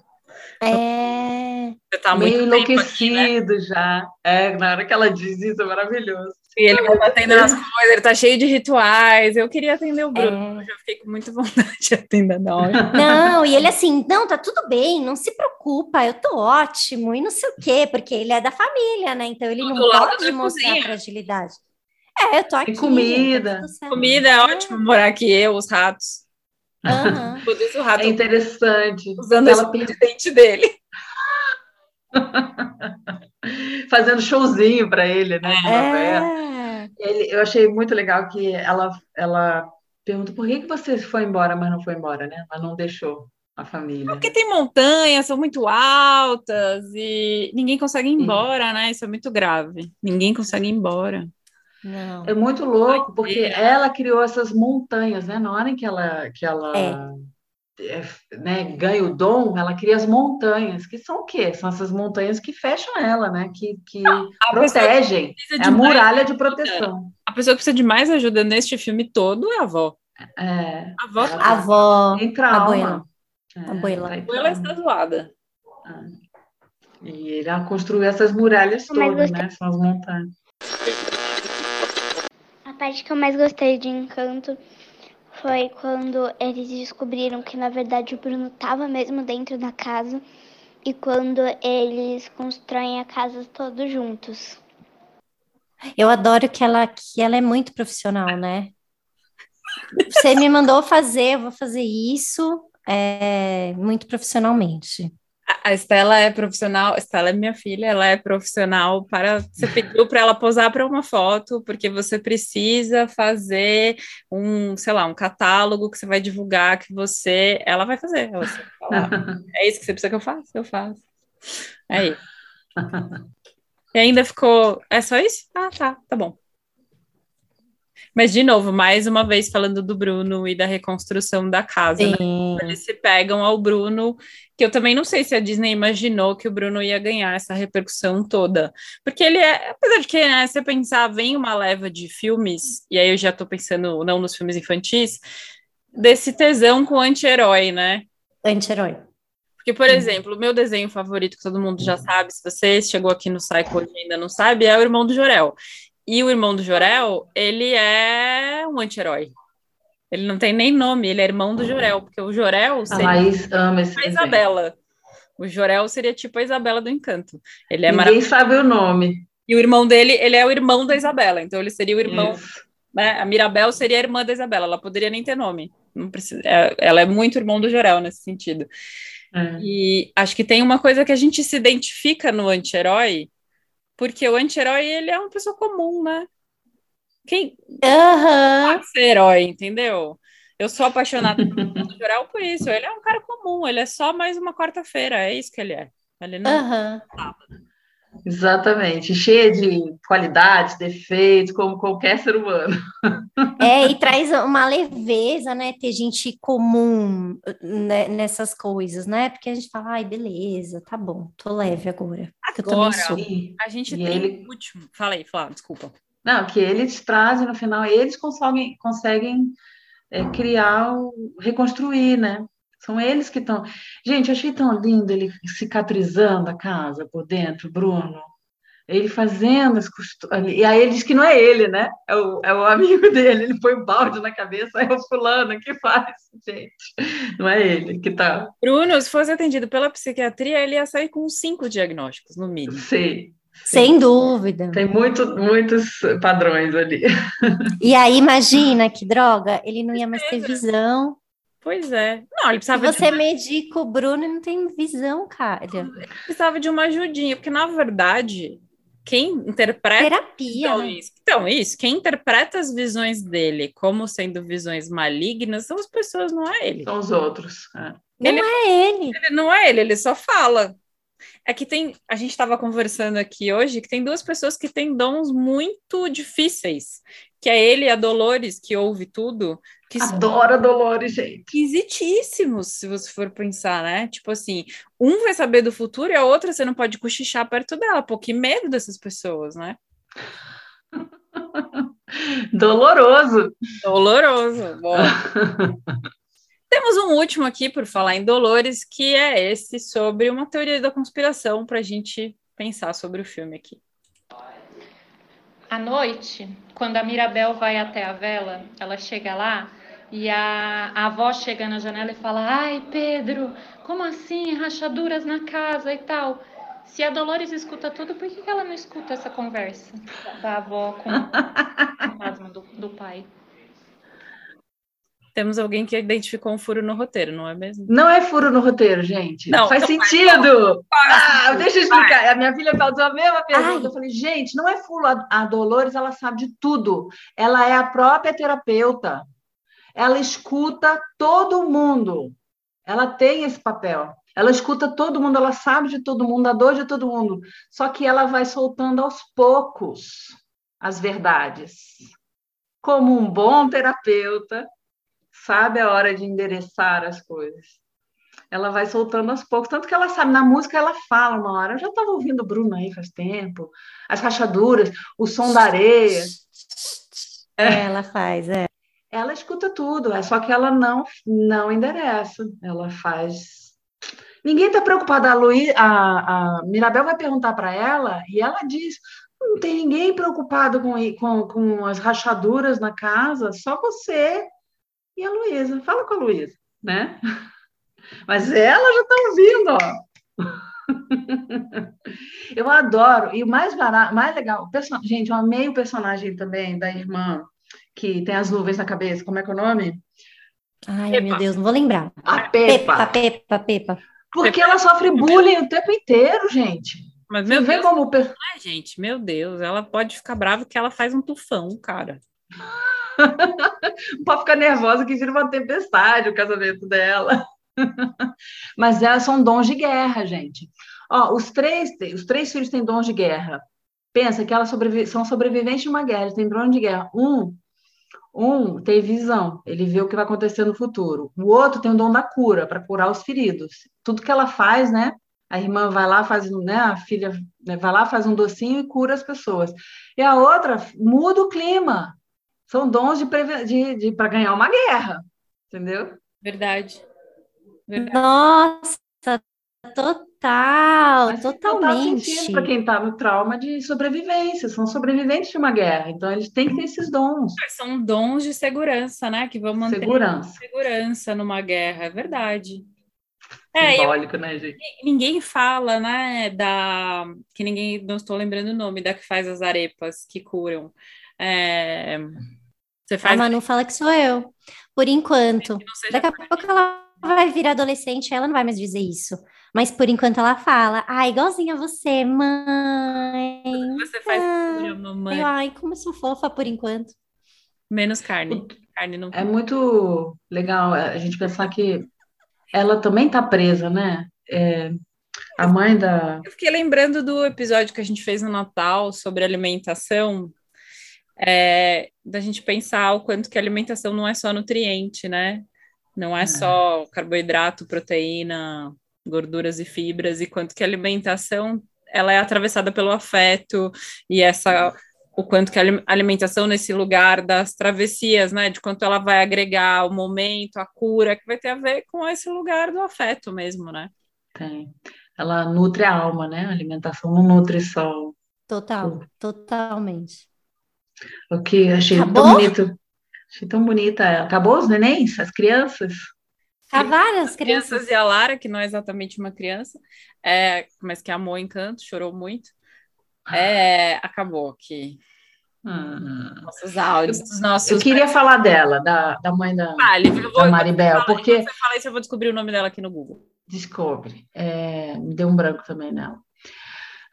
A: É. é...
D: Você tá Meio enlouquecido aqui, né? já. É, na hora que ela diz isso, é maravilhoso.
C: E ele vai batendo nas coisas, ele tá cheio de rituais. Eu queria atender o Bruno, é. eu já fiquei com muita vontade de atender na hora.
A: Não, e ele assim, não, tá tudo bem, não se preocupa, eu tô ótimo, e não sei o quê, porque ele é da família, né? Então ele não pode mostrar cozinha. fragilidade. É, eu tô aqui.
D: E comida.
C: Tá comida é ótimo morar aqui, eu, os ratos.
A: Uhum.
C: o rato
D: é interessante.
C: Usando ela dente dele.
D: Fazendo showzinho para ele, né? É. Ele, eu achei muito legal que ela, ela pergunta por que, que você foi embora, mas não foi embora, né? Ela não deixou a família.
C: Porque tem montanhas, são muito altas e ninguém consegue ir embora, Sim. né? Isso é muito grave. Ninguém consegue ir embora.
A: Não.
D: É muito louco, porque ela criou essas montanhas, né? Na hora em que ela, que ela é. É, né, ganha o dom, ela cria as montanhas, que são o quê? São essas montanhas que fecham ela, né? Que, que Não, protegem. É a muralha de proteção.
C: A pessoa que precisa de mais ajuda neste filme todo é a avó.
D: É,
C: a avó.
A: A avó.
D: Tem trauma.
A: A abuela.
C: É, a abuela. A abuela está zoada.
D: É. E ela construiu essas muralhas todas, né? São as montanhas.
E: A parte que eu mais gostei de Encanto foi quando eles descobriram que na verdade o Bruno estava mesmo dentro da casa e quando eles constroem a casa todos juntos.
A: Eu adoro que ela que ela é muito profissional, né? Você me mandou fazer, eu vou fazer isso é, muito profissionalmente.
C: A Estela é profissional, a Estela é minha filha, ela é profissional para. Você pediu para ela posar para uma foto, porque você precisa fazer um, sei lá, um catálogo que você vai divulgar, que você. Ela vai fazer. Ela é isso que você precisa que eu faça? Eu faço. É isso. E ainda ficou. É só isso? Ah, tá, tá bom. Mas, de novo, mais uma vez falando do Bruno e da reconstrução da casa, né? Eles se pegam ao Bruno, que eu também não sei se a Disney imaginou que o Bruno ia ganhar essa repercussão toda. Porque ele é, apesar de que, né, você pensar, vem uma leva de filmes, e aí eu já tô pensando, não nos filmes infantis, desse tesão com anti-herói, né?
A: Anti-herói.
C: Porque, por exemplo, o meu desenho favorito, que todo mundo já sabe, se você chegou aqui no Psycho e ainda não sabe, é o Irmão do Jorel. E o Irmão do Jorel, ele é um anti-herói. Ele não tem nem nome, ele é irmão do Jorel, porque o Jorel
D: A
C: seria
D: Laís ama esse
C: a. Isabela. O Jorel seria tipo a Isabela do Encanto. Ele é
D: Ninguém sabe o nome.
C: E o irmão dele, ele é o irmão da Isabela. Então ele seria o irmão,
D: Isso.
C: né? A Mirabel seria a irmã da Isabela. Ela poderia nem ter nome. Não precisa, é- ela é muito irmão do Jorel nesse sentido.
D: É.
C: E acho que tem uma coisa que a gente se identifica no anti-herói, porque o anti-herói, ele é uma pessoa comum, né? Quem
A: Aham.
C: pode ser herói, entendeu? Eu sou apaixonada pelo Jorel por isso. Ele é um cara comum, ele é só mais uma quarta-feira, é isso que ele é. Ele não
A: Aham.
D: Exatamente. Cheia de qualidades, defeitos, como qualquer ser humano.
A: É, e traz uma leveza, né? Ter gente comum né, nessas coisas, né? Porque a gente fala, ai, beleza, tá bom, tô leve agora. Também
C: Agora,
A: sou.
C: A gente
D: E
C: tem
D: ele-
C: o último. Fala aí, Flávio, desculpa.
D: Não, que eles trazem no final, eles conseguem, conseguem é, criar, o- reconstruir, né? São eles que estão. Gente, eu achei tão lindo ele cicatrizando a casa por dentro, Bruno. Ele fazendo as costuras. E aí ele diz que não é ele, né? É o, é o amigo dele. Ele põe um balde na cabeça, é o fulano que faz, gente. Não é ele que tá.
C: Bruno, se fosse atendido pela psiquiatria, ele ia sair com cinco diagnósticos, no mínimo.
D: Sei.
A: Sem dúvida.
D: Tem muito, muitos padrões ali.
A: E aí, imagina que droga, ele não ia mais ter visão.
C: Pois é. Não, ele
A: Se
C: precisava, de,
A: você medica o Bruno, ele não tem visão, cara.
C: precisava de uma ajudinha, porque, na verdade, quem interpreta.
A: Terapia,
C: Então,
A: né?
C: isso, então, isso, quem interpreta as visões dele como sendo visões malignas são as pessoas, não é ele.
D: São os outros. é.
A: Não
C: Ele-
A: é ele.
C: Ele não é ele, ele só fala. É que tem, a gente estava conversando aqui hoje que tem duas pessoas que têm dons muito difíceis, que é ele e a Dolores, que ouve tudo, que são
D: Adoro a Dolores, gente.
C: esquisitíssimos, se você for pensar, né? Tipo assim, um vai saber do futuro e a outra você não pode cochichar perto dela. Pô, que medo dessas pessoas, né?
D: Doloroso.
C: Doloroso. Bom. Temos um último aqui, por falar em Dolores, que é esse sobre uma teoria da conspiração para a gente pensar sobre o filme aqui.
G: À noite, quando a Mirabel vai até a vela, ela chega lá e a, a avó chega na janela e fala: Ai, Pedro, como assim? Rachaduras na casa e tal. Se a Dolores escuta tudo, por que que ela não escuta essa conversa da avó com o fantasma do, do pai?
C: Temos alguém que identificou um furo no roteiro, não é mesmo?
D: Não é furo no roteiro, gente.
C: Não,
D: Faz
C: não
D: sentido. Ah, deixa eu explicar. A minha filha falou a mesma pergunta.
A: Ai.
D: Eu falei, gente, não é furo. A, a Dolores, ela sabe de tudo. Ela é a própria terapeuta. Ela escuta todo mundo. Ela tem esse papel. Ela escuta todo mundo, ela sabe de todo mundo, a dor de todo mundo. Só que ela vai soltando aos poucos as verdades. Como um bom terapeuta, sabe a hora de endereçar as coisas. Ela vai soltando aos poucos, tanto que ela sabe, na música ela fala uma hora, eu já estava ouvindo o Bruno aí faz tempo, as rachaduras, o som da areia,
A: É, ela faz, é.
D: ela escuta tudo, é só que ela não não endereça, ela faz. Ninguém está preocupado. A, Luí, a, a Mirabel vai perguntar para ela e ela diz: não tem ninguém preocupado com, com, com as rachaduras na casa, só você e a Luísa. Fala com a Luísa, né? Mas ela já está ouvindo, ó. Eu adoro. E o mais barato, mais legal, o person... gente, eu amei o personagem também da irmã que tem as nuvens na cabeça. Como é que é o nome?
A: Ai,
C: Pepa.
A: meu Deus, não vou lembrar.
D: A
A: Pepa,
D: Pepa.
A: Pepa, Pepa.
D: Porque ela sofre bullying o tempo inteiro, gente.
C: Mas,
D: Você
C: meu
D: vê
C: Deus,
D: como
C: é, gente, meu Deus, ela pode ficar brava que ela faz um tufão, cara.
D: Pode ficar nervosa que vira uma tempestade o casamento dela. Mas elas são dons de guerra, gente. Ó, os três, os três filhos têm dons de guerra. Pensa que elas sobrevi- são sobreviventes de uma guerra, eles têm dons de guerra. Um Um tem visão, ele vê o que vai acontecer no futuro. O outro tem o dom da cura, para curar os feridos. Tudo que ela faz, né? A irmã vai lá, faz, né? A filha né, vai lá, faz um docinho e cura as pessoas. E a outra muda o clima. São dons de, de, de para ganhar uma guerra, entendeu?
C: Verdade.
A: Verdade. Nossa, total, Mas totalmente.
D: Para quem está no trauma de sobrevivência, são sobreviventes de uma guerra, então eles têm que ter esses dons.
C: São dons de segurança, né? Que vão manter segurança, segurança numa guerra, é verdade.
D: É, Simbólico, eu, né, gente?
C: Ninguém fala, né, da... Que ninguém... Não estou lembrando o nome da que faz as arepas que curam. É...
A: Você faz... A Manu fala que sou eu, por enquanto. Daqui a pouco ela vai virar adolescente, ela não vai mais dizer isso. Mas por enquanto ela fala, ai, ah, igualzinha a você, mãe.
C: Você faz ai, mamãe.
A: Ai, como eu sou fofa por enquanto.
C: Menos carne. Carne não.
D: É muito legal a gente pensar que ela também está presa, né? É, a mãe da.
C: Eu fiquei lembrando do episódio que a gente fez no Natal sobre alimentação, é, da gente pensar o quanto que a alimentação não é só nutriente, né? Não é, é só carboidrato, proteína, gorduras e fibras, e quanto que a alimentação ela é atravessada pelo afeto e essa o quanto que a alimentação nesse lugar das travessias, né, de quanto ela vai agregar o momento, a cura, que vai ter a ver com esse lugar do afeto mesmo, né?
D: Tem. Ela nutre a alma, né? A alimentação não nutre só.
A: Total, totalmente.
D: O que achei Acabou? tão bonito. Achei tão bonita. Acabou os nenéns, as crianças?
A: Acabaram as crianças.
C: crianças e a Lara, que não é exatamente uma criança, é, mas que amou o encanto, chorou muito. É, acabou que hum. nossos áudios,
D: os
C: nossos.
D: Eu queria falar dela, da, da mãe da, vale, vou, da Maribel, porque.
C: Você fala isso, eu vou descobrir o nome dela aqui no Google.
D: Descobre. É, me deu um branco também nela.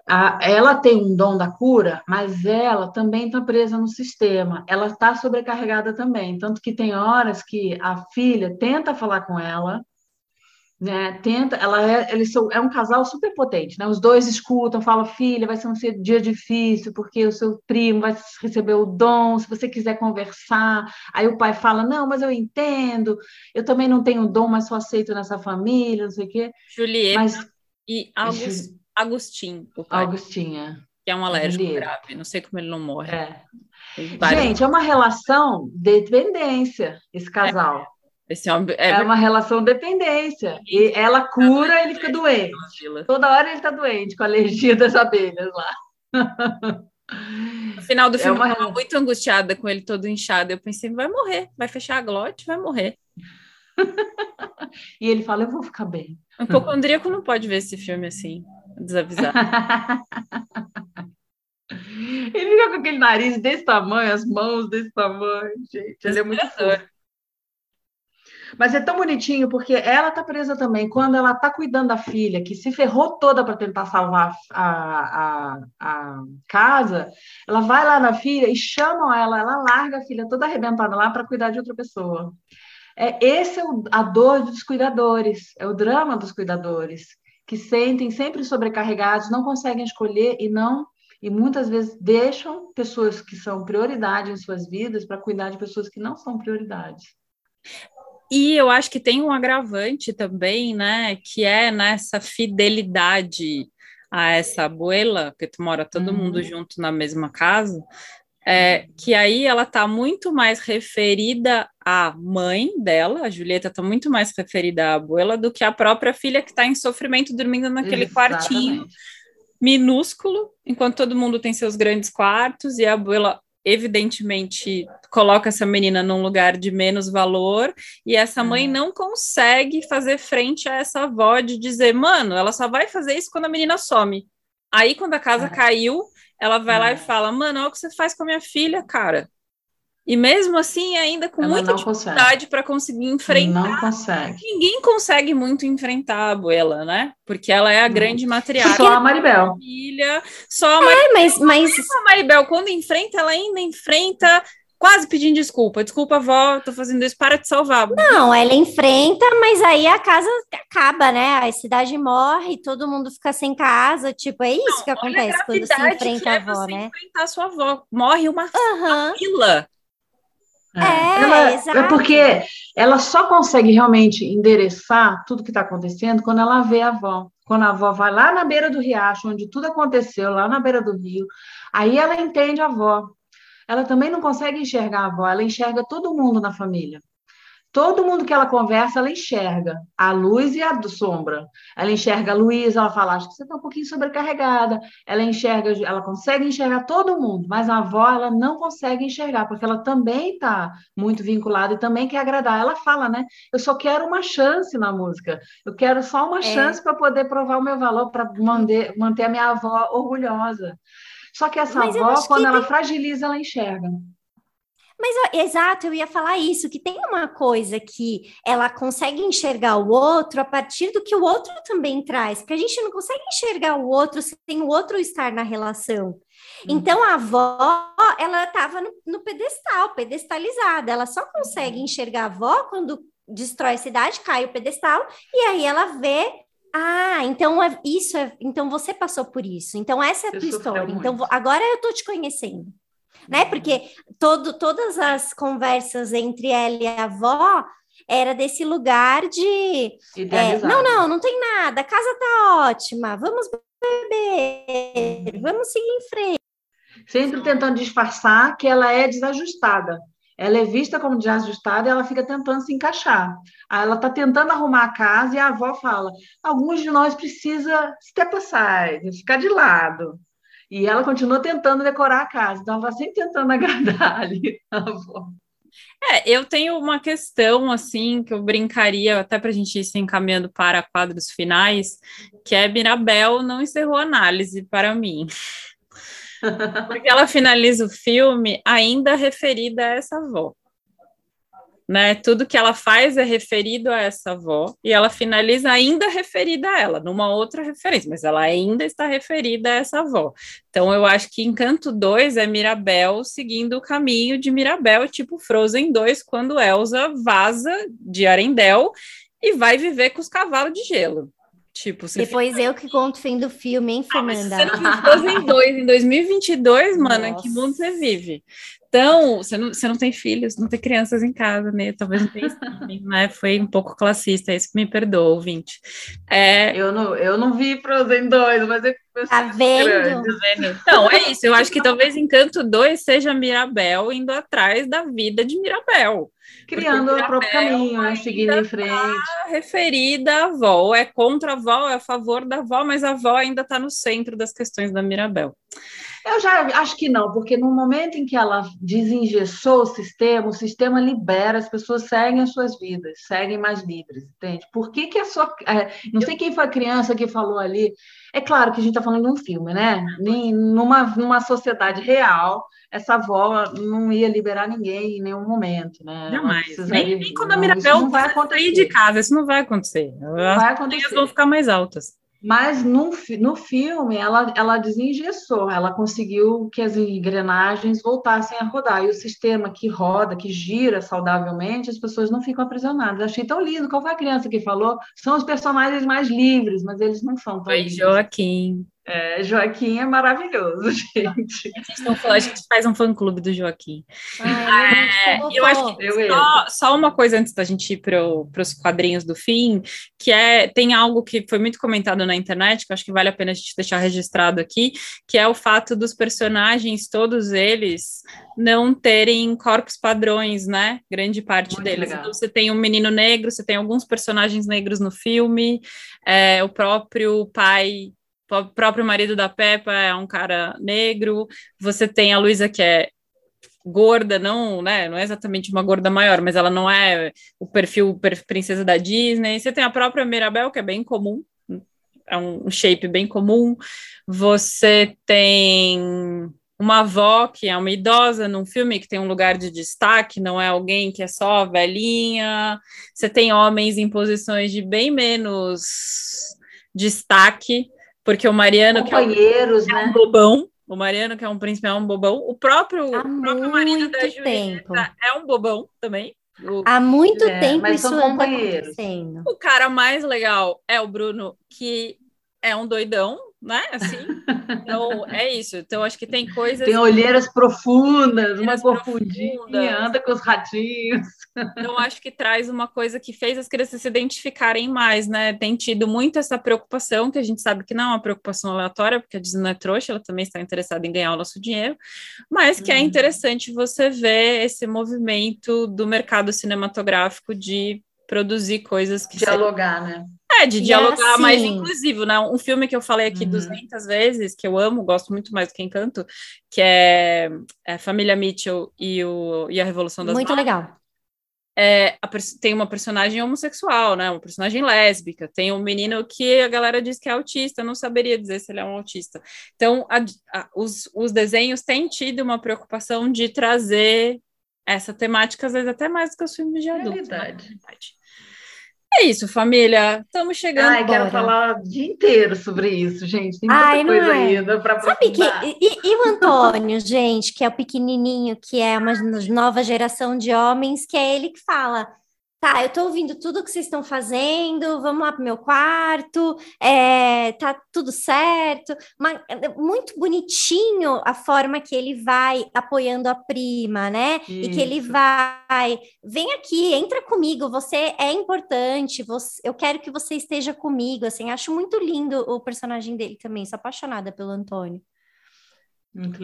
D: A, ela tem um dom da cura, mas ela também está presa no sistema. Ela está sobrecarregada também. Tanto que tem horas que a filha tenta falar com ela, né? Tenta, ela é, eles são, é um casal super potente, né? Os dois escutam, falam, filha, vai ser um dia difícil porque o seu primo vai receber o dom, se você quiser conversar. Aí o pai fala, não, mas eu entendo, eu também não tenho dom, mas só aceito nessa família, não sei o quê.
C: Julieta mas, e August, Agostinho.
D: Agostinha.
C: Que é um alérgico Julieta. grave, não sei como ele não morre.
D: É. Gente, é uma relação de dependência, esse casal. É.
C: Esse homem
D: é, é uma relação de dependência. E ela cura, ele fica doente. Toda hora ele está doente com a alergia das abelhas lá.
C: No final do é filme, é uma... eu estava muito angustiada com ele todo inchado. Eu pensei, vai morrer, vai fechar a glote, vai morrer.
D: e ele fala, eu vou ficar bem.
C: Um hipocondríaco não pode ver esse filme assim, desavisado.
D: ele fica com aquele nariz desse tamanho, as mãos desse tamanho, gente. Ele é muito fofo. Mas é tão bonitinho porque ela tá presa também. Quando ela tá cuidando da filha, que se ferrou toda para tentar salvar a, a, a, casa, ela vai lá na filha e chamam ela, ela larga a filha toda arrebentada lá para cuidar de outra pessoa. É, esse é o, a dor dos cuidadores, é o drama dos cuidadores, que sentem sempre sobrecarregados, não conseguem escolher e não e muitas vezes deixam pessoas que são prioridade em suas vidas para cuidar de pessoas que não são prioridades.
C: E eu acho que tem um agravante também, né, que é nessa fidelidade a essa abuela, que tu mora todo uhum. mundo junto na mesma casa, é, que aí ela tá muito mais referida à mãe dela, a Julieta tá muito mais referida à abuela do que a própria filha que está em sofrimento dormindo naquele Exatamente. quartinho minúsculo, enquanto todo mundo tem seus grandes quartos e a abuela evidentemente coloca essa menina num lugar de menos valor e essa mãe uhum. não consegue fazer frente a essa avó de dizer, mano, ela só vai fazer isso quando a menina some. Aí, quando a casa é. caiu, ela vai lá e é. fala, mano, olha o que você faz com a minha filha, cara. E mesmo assim, ainda com ela muita dificuldade para conseguir enfrentar.
D: Não consegue.
C: Ninguém consegue muito enfrentar a abuela, né? Porque ela é a grande matriarca.
D: Só a Maribel.
C: Filha, só a Maribel.
A: É, mas, mas...
C: A Maribel, quando enfrenta, ela ainda enfrenta quase pedindo desculpa. Desculpa, avó, tô fazendo isso para te salvar.
A: Não, ela enfrenta, mas aí a casa acaba, né? A cidade morre, todo mundo fica sem casa. Tipo, é isso Não, que acontece quando se enfrenta a avó, né?
C: Enfrentar a sua avó. Morre uma uhum. fila
A: É,
D: ela,
A: exato.
D: é porque ela só consegue realmente endereçar tudo que está acontecendo quando ela vê a avó. Quando a avó vai lá na beira do riacho, onde tudo aconteceu, lá na beira do rio, aí ela entende a avó. Ela também não consegue enxergar a avó, ela enxerga todo mundo na família. Todo mundo que ela conversa, ela enxerga a luz e a sombra. Ela enxerga a Luísa, ela fala, acho que você está um pouquinho sobrecarregada. Ela enxerga, ela consegue enxergar todo mundo, mas a avó ela não consegue enxergar, porque ela também está muito vinculada e também quer agradar. Ela fala, né? Eu só quero uma chance na música. Eu quero só uma
A: É.
D: chance para poder provar o meu valor, para manter, manter a minha avó orgulhosa. Só que essa
A: Mas
D: avó, quando ela
A: tem-
D: fragiliza, ela enxerga.
A: Mas, ó, exato, eu ia falar isso, que tem uma coisa que ela consegue enxergar o outro a partir do que o outro também traz, porque a gente não consegue enxergar o outro sem o outro estar na relação. Então, a avó, ela estava no, no pedestal, pedestalizada, ela só consegue enxergar a avó quando destrói a cidade, cai o pedestal, e aí ela vê... Ah, então é, isso é, então você passou por isso. Então essa é a
D: Você
A: tua história. Então
D: muito.
A: vo- agora eu tô te conhecendo né? Porque todo, todas as conversas entre ela e a avó era desse lugar de é, não, não, não tem nada, a casa tá ótima, vamos beber, vamos seguir em frente.
D: sempre tentando disfarçar que ela é desajustada. Ela é vista como desajustada e ela fica tentando se encaixar. Ela está tentando arrumar a casa e a avó fala: alguns de nós precisa step aside, ficar de lado. E ela continua tentando decorar a casa. Então ela está sempre tentando agradar ali a avó.
C: É, eu tenho uma questão, assim, que eu brincaria, até para a gente ir se encaminhando para quadros finais, que é Mirabel não encerrou a análise para mim. Porque ela finaliza o filme ainda referida a essa avó. Né? Tudo que ela faz é referido a essa avó e ela finaliza ainda referida a ela, numa outra referência, mas ela ainda está referida a essa avó. Então eu acho que Encanto 2 é Mirabel seguindo o caminho de Mirabel, tipo Frozen 2, quando Elsa vaza de Arendelle e vai viver com os cavalos de gelo. Tipo,
A: Depois eu que conto o fim do filme, hein,
C: ah, mas
A: Fernanda?
C: você não viu Frozen 2 em 2022, mano, em que mundo você vive? Então, você não, você não tem filhos, não tem crianças em casa, né? Talvez não tenha né? Foi um pouco classista, isso me perdoa, ouvinte. É,
D: Eu não, eu não vi Frozen 2, mas eu
A: Tá vendo?
C: tá vendo? Então, é isso. Eu acho que talvez Encanto 2 seja Mirabel indo atrás da vida de Mirabel.
D: criando
C: Porque
D: o próprio
C: Mirabel
D: caminho, né? Seguindo em frente.
C: Tá referida à avó, é contra a avó, é a favor da avó, mas a avó ainda está no centro das questões da Mirabel.
D: Eu já acho que não, porque no momento em que ela desengessou o sistema, o sistema libera, as pessoas seguem as suas vidas, seguem mais livres, entende? Por que, que a sua. é, não sei quem foi a criança que falou ali. É claro que a gente está falando de um filme, né? Nem, numa, numa sociedade real, essa avó não ia liberar ninguém em nenhum momento, né?
C: Jamais. Nem, nem quando a Mirabel
D: não vai
C: sair de casa, isso não vai acontecer.
D: Não
C: As
D: vai acontecer.
C: vão ficar mais altas.
D: Mas no, no filme ela, ela desengessou, ela conseguiu que as engrenagens voltassem a rodar. E o sistema que roda, que gira saudavelmente, as pessoas não ficam aprisionadas. Achei tão lindo. Qual foi a criança que falou? São os personagens mais livres, mas eles não são tão
C: Foi
D: livres.
C: Joaquim.
D: É, Joaquim é maravilhoso, gente.
C: A gente, não falou, a gente faz um fã-clube do Joaquim.
A: Ai,
C: eu acho que
D: eu.
C: Só, só uma coisa antes da gente ir para os quadrinhos do fim, que é tem algo que foi muito comentado na internet, que eu acho que vale a pena a gente deixar registrado aqui, que é o fato dos personagens, todos eles, não terem corpos padrões, né? Grande parte
D: Muito
C: deles.
D: legal.
C: Então, você tem um menino negro, você tem alguns personagens negros no filme, é, o próprio pai. O próprio marido da Peppa é um cara negro. Você tem a Luísa, que é gorda, não, né? Não é exatamente uma gorda maior, mas ela não é o perfil per- princesa da Disney. Você tem a própria Mirabel, que é bem comum, é um shape bem comum. Você tem uma avó que é uma idosa num filme que tem um lugar de destaque, não é alguém que é só velhinha. Você tem homens em posições de bem menos destaque, porque o Mariano, que é o
D: Companheiros,
C: é um
D: né?
C: bobão. O Mariano, que é um príncipe, é um bobão. O próprio,
A: Há
C: o próprio marido da
A: muito
C: Julieta
A: tempo.
C: é um bobão também. O,
A: Há muito
D: É,
A: tempo isso
D: são
A: anda
D: companheiros.
A: acontecendo.
C: o cara mais legal é o Bruno, que é um doidão, né? Assim. Então, é isso. Então, acho que tem coisas.
D: Tem olheiras profundas, uma
C: Olheiras
D: corcundinha,
C: profundas.
D: anda com os ratinhos.
C: Então, acho que traz uma coisa que fez as crianças se identificarem mais, né? Tem tido muito essa preocupação, que a gente sabe que não é uma preocupação aleatória, porque a Disney não é trouxa, ela também está interessada em ganhar o nosso dinheiro, mas que é
D: Uhum.
C: interessante você ver esse movimento do mercado cinematográfico de produzir coisas que sejam
D: Dialogar, né?
C: É, de dialogar
A: assim-
C: mais inclusivo, né? Um filme que eu falei aqui
D: Uhum.
C: 200 vezes, que eu amo, gosto muito mais do que Encanto, que é, é Família Mitchell e, o, e a Revolução das
A: Muito legal.
C: É, a tem uma personagem homossexual, né? Uma personagem lésbica. Tem um menino que a galera diz que é autista, não saberia dizer se ele é um autista. Então, a- a- os, os desenhos têm tido uma preocupação de trazer essa temática, às vezes até mais do que os filmes de adulto. na
D: Realidade.
C: realidade. É isso, família. Estamos chegando.
D: Ai, quero falar o dia inteiro sobre isso, gente. Tem muita
A: Ai, não
D: coisa
A: é?
D: ainda para
A: Sabe que. E, e o Antônio, gente, que é o pequenininho, que é uma nova geração de homens, que é ele que fala. Tá, eu tô ouvindo tudo que vocês estão fazendo, vamos lá pro meu quarto, é, tá tudo certo. Mas é muito bonitinho a forma que ele vai apoiando a prima, né? E que ele
D: Isso.
A: vai, vem aqui, entra comigo, você é importante, você, eu quero que você esteja comigo, assim, acho muito lindo o personagem dele também, sou apaixonada pelo Antônio.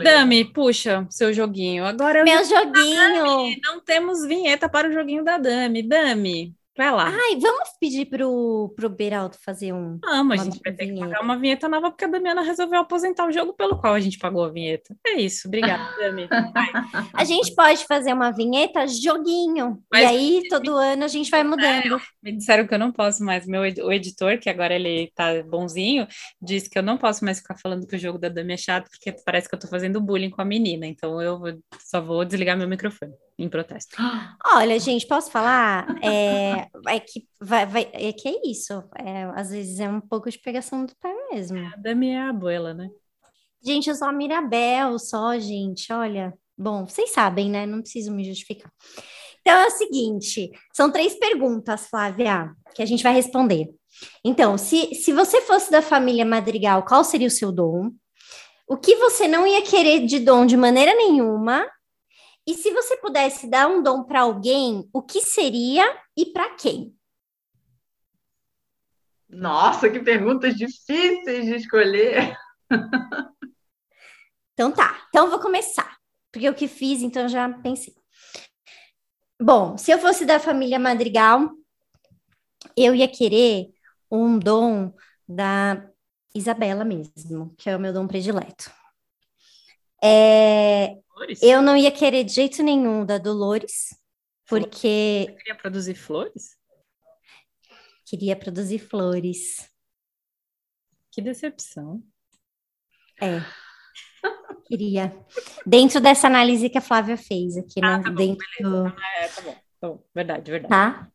C: Dami, puxa seu joguinho. Agora eu
A: Meu joguinho!
C: não temos vinheta para o joguinho da Dami. Dami, vai lá.
A: Ai, vamos pedir pro, pro Beraldo fazer um.
C: Vamos, a
A: uma
C: gente vai ter que
A: vinheta.
C: pagar uma vinheta nova porque a Damiana resolveu aposentar o jogo pelo qual a gente pagou a vinheta. É isso, obrigada, Dami.
A: A gente pode fazer uma vinheta joguinho.
C: Mas-
A: e aí, todo ano, a gente vai mudando.
C: Me disseram que eu não posso mais. Meu, o editor, que agora ele tá bonzinho, disse que eu não posso mais ficar falando que o jogo da Dami é chato, porque parece que eu tô fazendo bullying com a menina. Então eu vou- só vou desligar meu microfone em protesto.
A: Olha, gente, posso falar? É, é que vai, vai- é que é isso. É, às vezes é um pouco de pegação do pé mesmo.
C: A Dami é a abuela, né?
A: Gente, eu sou a Mirabel, só, gente, olha. Bom, vocês sabem, né? Não preciso me justificar. Então é o seguinte: são três perguntas, Flávia, que a gente vai responder. Então, se, se você fosse da família Madrigal, qual seria o seu dom? O que você não ia querer de dom de maneira nenhuma? E se você pudesse dar um dom para alguém, o que seria e para quem?
D: Nossa, que perguntas difíceis de escolher.
A: Então tá, então eu vou começar, porque eu que fiz, então já pensei. Bom, se eu fosse da família Madrigal, eu ia querer um dom da Isabela mesmo, que é o meu dom predileto. É,
C: Flores?
A: eu não ia querer de jeito nenhum da Dolores, porque
C: Você queria produzir flores?
A: queria produzir flores.
C: Que decepção.
A: É. Queria. Dentro dessa análise que a Flávia fez aqui, né?
C: Ah, tá bom,
A: Dentro do-
C: É, tá bom. Tá bom. Verdade, verdade.
A: tá?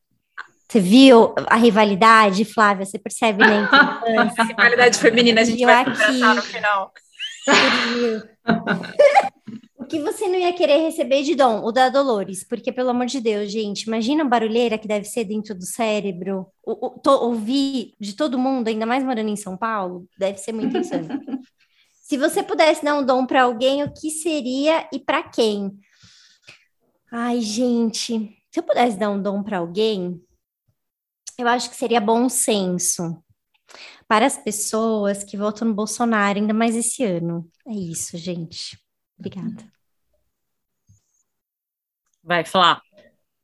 A: Você viu a rivalidade, Flávia? Você percebe, né?
C: A rivalidade feminina a gente vai
A: aqui.
C: no final.
A: o que você não ia querer receber de dom? O da Dolores, porque, pelo amor de Deus, gente, imagina a barulheira que deve ser dentro do cérebro. O, o- to- ouvir de todo mundo, ainda mais morando em São Paulo, deve ser muito insano. Se você pudesse dar um dom para alguém, o que seria e para quem? Ai, gente, se eu pudesse dar um dom para alguém, eu acho que seria bom senso para as pessoas que votam no Bolsonaro, ainda mais esse ano. É isso, gente. Obrigada.
C: Vai, Flá.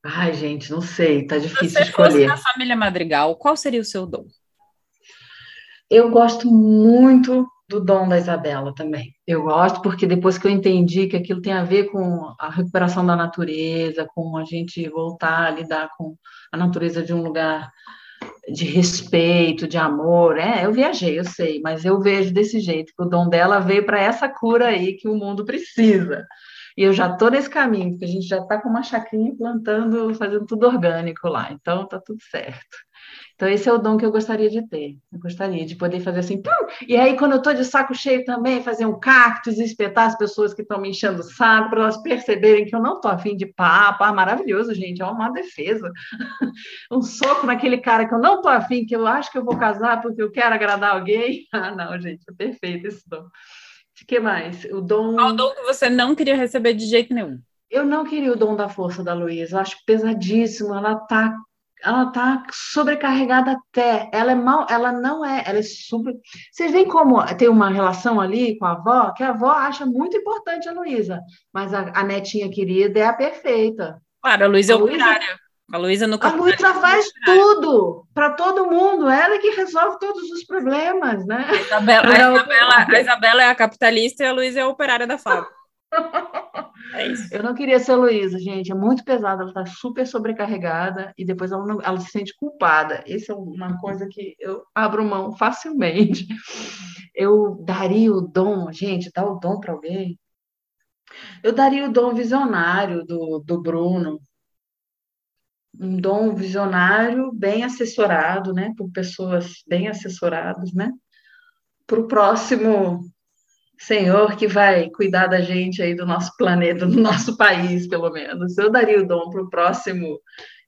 D: Ai, gente, não sei, tá
C: Se
D: difícil
C: você fosse
D: escolher.
C: da família Madrigal, qual seria o seu dom?
D: Eu gosto muito do dom da Isabela também. Eu gosto porque depois que eu entendi que aquilo tem a ver com a recuperação da natureza, com a gente voltar a lidar com a natureza de um lugar de respeito, de amor, é, eu viajei, eu sei, mas eu vejo desse jeito que o dom dela veio para essa cura aí que o mundo precisa. E eu já estou nesse caminho, porque a gente já está com uma chacrinha plantando, fazendo tudo orgânico lá, então tá tudo certo. Então, esse é o dom que eu gostaria de ter. Eu gostaria de poder fazer assim, pum! e aí, quando eu estou de saco cheio também, fazer um cactus espetar as pessoas que estão me enchendo o saco, para elas perceberem que eu não estou afim de papo. Ah, maravilhoso, gente, é uma defesa. um soco naquele cara que eu não estou afim, que eu acho que eu vou casar porque eu quero agradar alguém. Ah, não, gente, é perfeito esse dom. O que mais? O dom.
C: Qual dom que você não queria receber de jeito nenhum?
D: Eu não queria o dom da força da Luísa, eu acho pesadíssimo. Ela tá ela tá sobrecarregada até. Ela é mal, ela não é, ela é super. Vocês veem como tem uma relação ali com a avó, que a avó acha muito importante a Luísa, mas a, a, netinha querida é a perfeita.
C: Claro, a Luísa é operária. A Luísa no
D: A Luísa faz tudo para todo mundo, ela é que resolve todos os problemas, né?
C: A Isabela, a Isabela, a Isabela é a capitalista e a Luísa é a operária da fábrica.
D: É isso. Eu não queria ser Luísa, gente. É muito pesada, ela está super sobrecarregada e depois ela, não, ela se sente culpada. Isso é uma coisa que eu abro mão facilmente. Eu daria o dom, gente, dar o dom para alguém. Eu daria o dom visionário do, do Bruno. Um dom visionário bem assessorado, né? Por pessoas bem assessoradas, né? Para o próximo Senhor que vai cuidar da gente aí do nosso planeta, do nosso país, pelo menos. Eu daria o dom para o próximo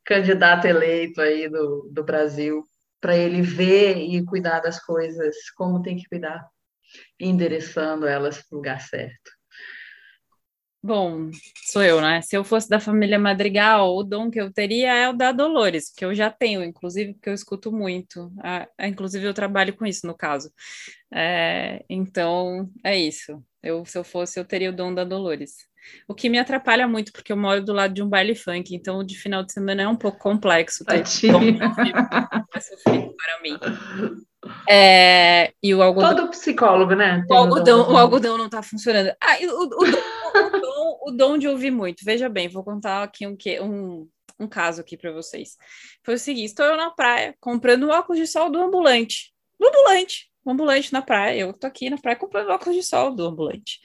D: candidato eleito aí do, do Brasil, para ele ver e cuidar das coisas como tem que cuidar, endereçando elas para o lugar certo.
C: Bom, sou eu, né? Se eu fosse da família Madrigal, o dom que eu teria é o da Dolores, que eu já tenho, inclusive, porque eu escuto muito. Ah, inclusive, eu trabalho com isso, no caso. É, então, é isso. Eu, se eu fosse, eu teria o dom da Dolores. O que me atrapalha muito, porque eu moro do lado de um baile funk, então de final de semana é um pouco complexo. Ter dom para mim. É, e o algodão.
D: Todo psicólogo, né?
C: O algodão, o algodão não está funcionando. Ah, o, o, o, dom, o, dom, de ouvir muito. Veja bem, vou contar aqui um, um, um caso aqui para vocês. Foi o seguinte: estou eu na praia comprando óculos de sol do ambulante. Do ambulante. Um ambulante na praia. Eu tô aqui na praia comprando óculos de sol do ambulante.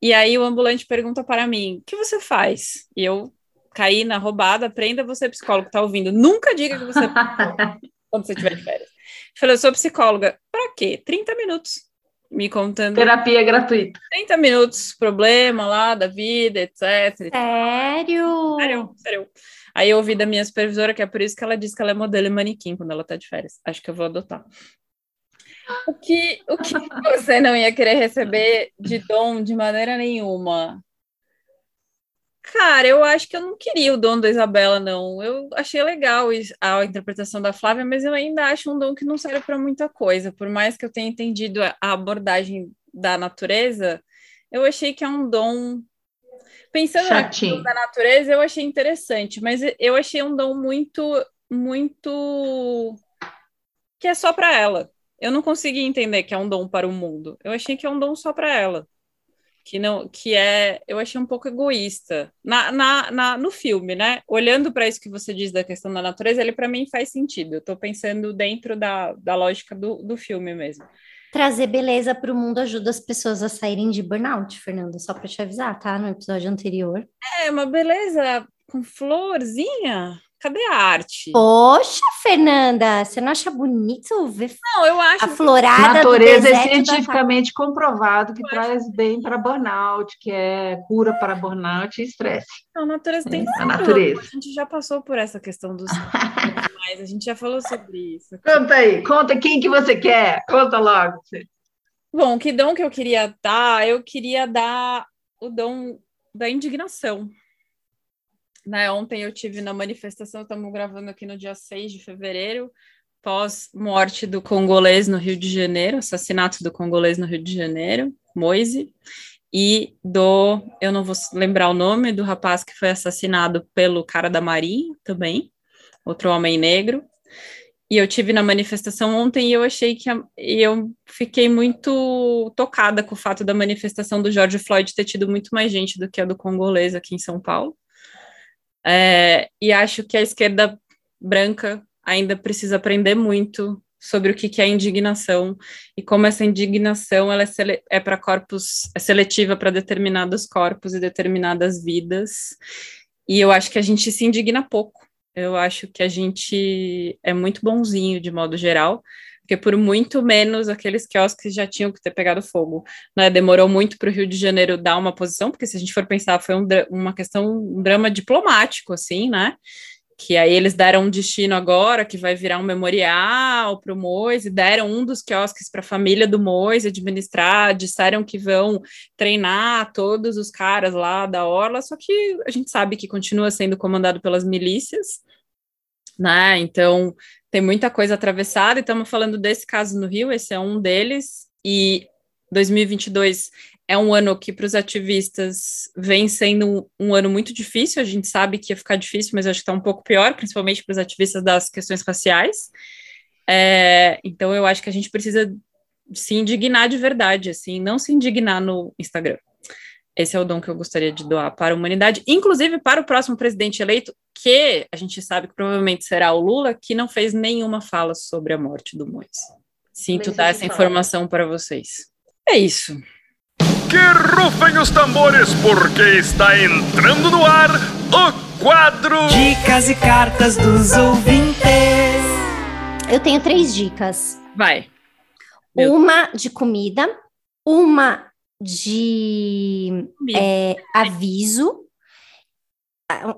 C: E aí o ambulante pergunta para mim: o que você faz? E eu caí na roubada, aprenda você, psicólogo, tá ouvindo. Nunca diga que você é quando você estiver de férias. Falei, eu sou psicóloga. Para quê? 30 minutos me contando.
D: Terapia gratuita.
C: 30 minutos, problema lá da vida, etc.
A: Sério?
C: Sério, sério. Aí eu ouvi da minha supervisora que é por isso que ela diz que ela é modelo e manequim quando ela tá de férias. Acho que eu vou adotar. O que, o que você não ia querer receber de dom de maneira nenhuma? Cara, eu acho que eu não queria o dom da Isabela, não. Eu achei legal a interpretação da Flávia, mas eu ainda acho um dom que não serve para muita coisa. Por mais que eu tenha entendido a abordagem da natureza, eu achei que é um dom. Pensando
D: Chatinho.
C: na natureza, eu achei interessante, mas eu achei um dom muito, muito. que é só para ela. Eu não consegui entender que é um dom para o mundo. Eu achei que é um dom só para ela que não que é eu achei um pouco egoísta. Na, na, na no filme né? Olhando para isso que você diz da questão da natureza ele para mim faz sentido. Eu estou pensando dentro da, da lógica do, do filme mesmo.
A: Trazer beleza para o mundo ajuda as pessoas a saírem de burnout Fernanda só para te avisar tá? No episódio anterior.
C: É uma beleza com florzinha Cadê a arte?
A: Poxa, Fernanda, você não acha bonito ver
C: não, eu acho
A: a florada
D: natureza é cientificamente da... comprovado que eu traz acho... bem para burnout, que é cura para burnout e estresse.
C: Não, a natureza tem
D: é, a natureza. A
C: gente já passou por essa questão dos mas a gente já falou sobre isso.
D: Conta aí, conta quem que você quer, conta logo.
C: Bom, que dom que eu queria dar? Eu queria dar o dom da indignação né, ontem eu tive na manifestação, estamos gravando aqui no dia 6 de fevereiro, pós-morte do congolês no Rio de Janeiro, assassinato do congolês no Rio de Janeiro, Moise, e do, eu não vou lembrar o nome, do rapaz que foi assassinado pelo cara da Marinha também, outro homem negro. E eu tive na manifestação ontem e eu achei que a, e eu fiquei muito tocada com o fato da manifestação do George Floyd ter tido muito mais gente do que a do congolês aqui em São Paulo. É, e acho que a esquerda branca ainda precisa aprender muito sobre o que, que é indignação e como essa indignação ela é, é para corpos, é seletiva para determinados corpos e determinadas vidas. E eu acho que a gente se indigna pouco. Eu acho que a gente é muito bonzinho de modo geral, porque por muito menos aqueles quiosques já tinham que ter pegado fogo. Né? Demorou muito para o Rio de Janeiro dar uma posição, porque se a gente for pensar, foi um, uma questão, um drama diplomático, assim, né? Que aí eles deram um destino agora, que vai virar um memorial para o Mois, e deram um dos quiosques para a família do Mois administrar, disseram que vão treinar todos os caras lá da Orla, só que a gente sabe que continua sendo comandado pelas milícias, né? Então tem muita coisa atravessada, e estamos falando desse caso no Rio, esse é um deles, e 2022 é um ano que para os ativistas vem sendo um, um, ano muito difícil, a gente sabe que ia ficar difícil, mas acho que está um pouco pior, principalmente para os ativistas das questões raciais. É, então eu acho que a gente precisa se indignar de verdade, assim, não se indignar no Instagram. Esse é o dom que eu gostaria de doar para a humanidade, inclusive para o próximo presidente eleito, que a gente sabe que provavelmente será o Lula, que não fez nenhuma fala sobre a morte do Mois. Sinto dar essa informação para vocês. É isso.
H: Que rufem os tambores, porque está entrando no ar o quadro
I: Dicas e Cartas dos Ouvintes.
A: Eu tenho três dicas.
C: Vai.
A: Meu uma de comida, uma de é, aviso,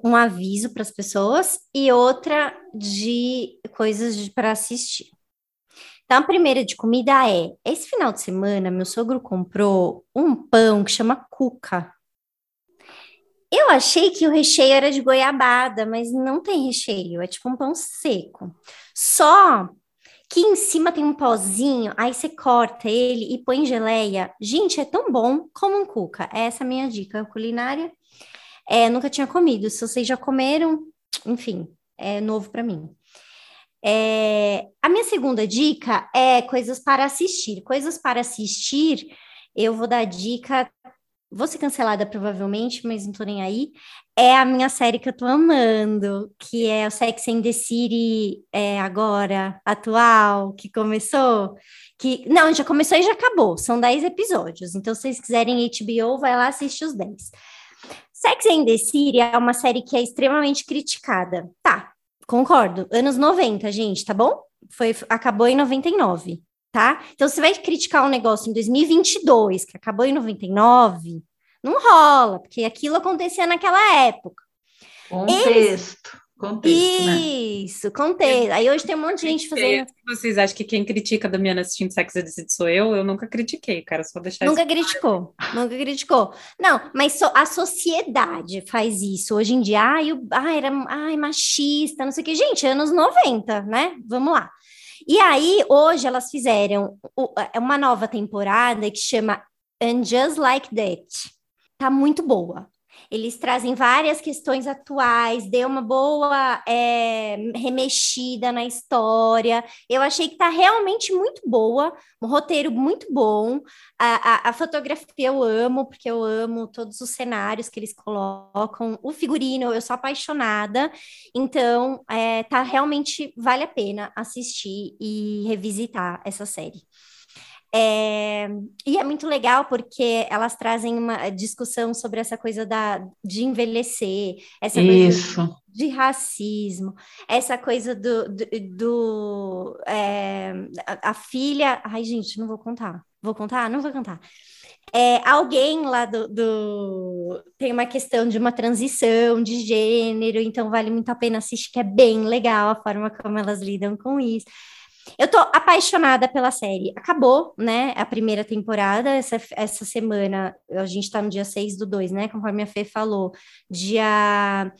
A: um aviso para as pessoas, e outra de coisas para assistir. Então, a primeira de comida é: esse final de semana, meu sogro comprou um pão que chama cuca. Eu achei que o recheio era de goiabada, mas não tem recheio, é tipo um pão seco. Só que em cima tem um pozinho, aí você corta ele e põe geleia. Gente, é tão bom como um cuca. É essa a minha dica culinária. É, nunca tinha comido. Se vocês já comeram, enfim, é novo para mim. É, a minha segunda dica é coisas para assistir. Coisas para assistir, eu vou dar dica vou ser cancelada provavelmente, mas não tô nem aí, é a minha série que eu tô amando, que é o Sex and the City é, agora, atual, que começou, que, não, já começou e já acabou, são 10 episódios, então se vocês quiserem HBO, vai lá assistir os 10. Sex and the City é uma série que é extremamente criticada, tá, concordo, anos 90, gente, tá bom? Foi, acabou em 99 tá? Então, você vai criticar um negócio em 2022, que acabou em 99, não rola, porque aquilo acontecia naquela época.
D: Contexto. Eles... Contexto,
A: né? Isso, né? contexto. Aí hoje tem um monte de gente fazendo.
C: Vocês acham que quem critica Damiana assistindo Sex City sou eu? Eu nunca critiquei, cara, só deixar
A: Nunca
C: isso
A: criticou, nunca criticou. Não, mas so, a sociedade faz isso. Hoje em dia, ai, eu, ai, era ai, machista, não sei o que. Gente, anos 90, né? Vamos lá. E aí, hoje, elas fizeram é uma nova temporada que chama And Just Like That. Tá muito boa. Eles trazem várias questões atuais, deu uma boa é, remexida na história. Eu achei que tá realmente muito boa, um roteiro muito bom. A, a, a, fotografia eu amo, porque eu amo todos os cenários que eles colocam. O figurino, eu sou apaixonada. Então, é, tá realmente vale a pena assistir e revisitar essa série. É, e é muito legal porque elas trazem uma discussão sobre essa coisa da, de envelhecer, essa
D: Isso.
A: coisa de racismo, essa coisa do, do, do é, a, a, filha. Ai, gente, não vou contar. Vou contar? Não vou contar. É, alguém lá do, do, tem uma questão de uma transição de gênero, então vale muito a pena assistir, que é bem legal a forma como elas lidam com isso. Eu tô apaixonada pela série. Acabou, né? A primeira temporada. Essa, essa semana, a gente tá no dia 6 do 2, né? Conforme a Fê falou. Dia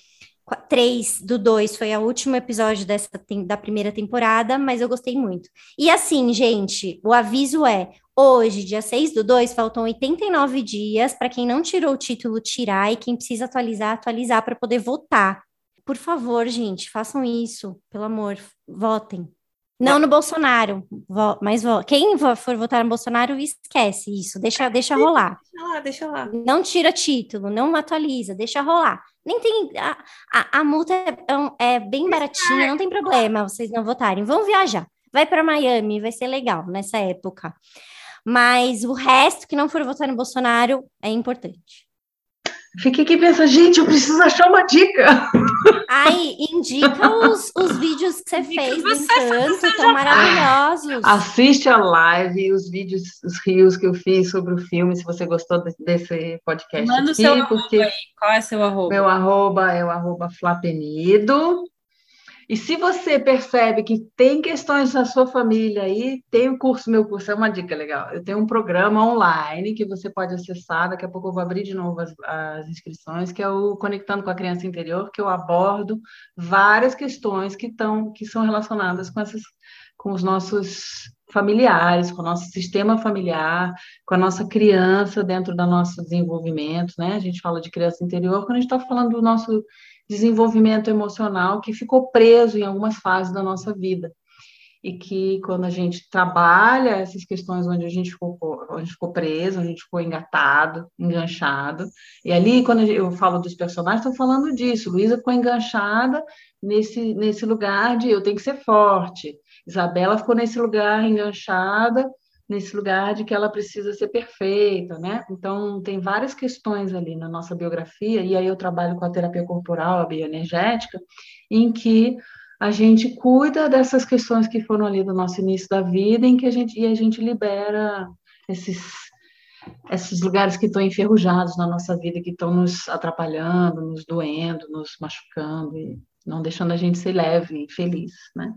A: 3 do 2 foi o último episódio dessa, da primeira temporada, mas eu gostei muito. E assim, gente, o aviso é: hoje, dia 6 do 2, faltam 89 dias para quem não tirou o título tirar e quem precisa atualizar, atualizar para poder votar. Por favor, gente, façam isso, pelo amor, votem. Não no Bolsonaro, mas quem for votar no Bolsonaro, esquece isso, deixa, deixa rolar.
C: Deixa lá, deixa lá.
A: Não tira título, não atualiza, deixa rolar. Nem tem. A, a, a multa é, é, é bem baratinha, não tem problema vocês não votarem. Vão viajar, vai para Miami, vai ser legal nessa época. Mas o resto que não for votar no Bolsonaro é importante.
D: Fiquei aqui pensando, gente, eu preciso achar uma dica.
A: Aí, indica os, os vídeos que você fez do Encanto, estão maravilhosos.
D: Assiste a live, os vídeos, os rios que eu fiz sobre o filme, se você gostou desse podcast.
C: Manda o
D: aqui,
C: seu
D: porque
C: arroba aí. Qual é seu arroba?
D: Meu arroba é o arroba Flapenido. E se você percebe que tem questões na sua família aí, tem o curso, meu curso, é uma dica legal. Eu tenho um programa online que você pode acessar, daqui a pouco eu vou abrir de novo as, as inscrições, que é o Conectando com a Criança Interior, que eu abordo várias questões que, tão, que são relacionadas com, essas, com os nossos familiares, com o nosso sistema familiar, com a nossa criança dentro do nosso desenvolvimento, né? A gente fala de criança interior quando a gente está falando do nosso desenvolvimento emocional que ficou preso em algumas fases da nossa vida. E que quando a gente trabalha essas questões onde a gente ficou, onde ficou preso, onde a gente ficou engatado, enganchado. E ali, quando eu falo dos personagens, estou falando disso. Luísa ficou enganchada nesse, nesse lugar de eu tenho que ser forte. Isabela ficou nesse lugar enganchada nesse lugar de que ela precisa ser perfeita, né? Então, tem várias questões ali na nossa biografia, e aí eu trabalho com a terapia corporal, a bioenergética, em que a gente cuida dessas questões que foram ali do nosso início da vida, em que a gente, e a gente libera esses, esses lugares que estão enferrujados na nossa vida, que estão nos atrapalhando, nos doendo, nos machucando, e não deixando a gente ser leve e feliz, né?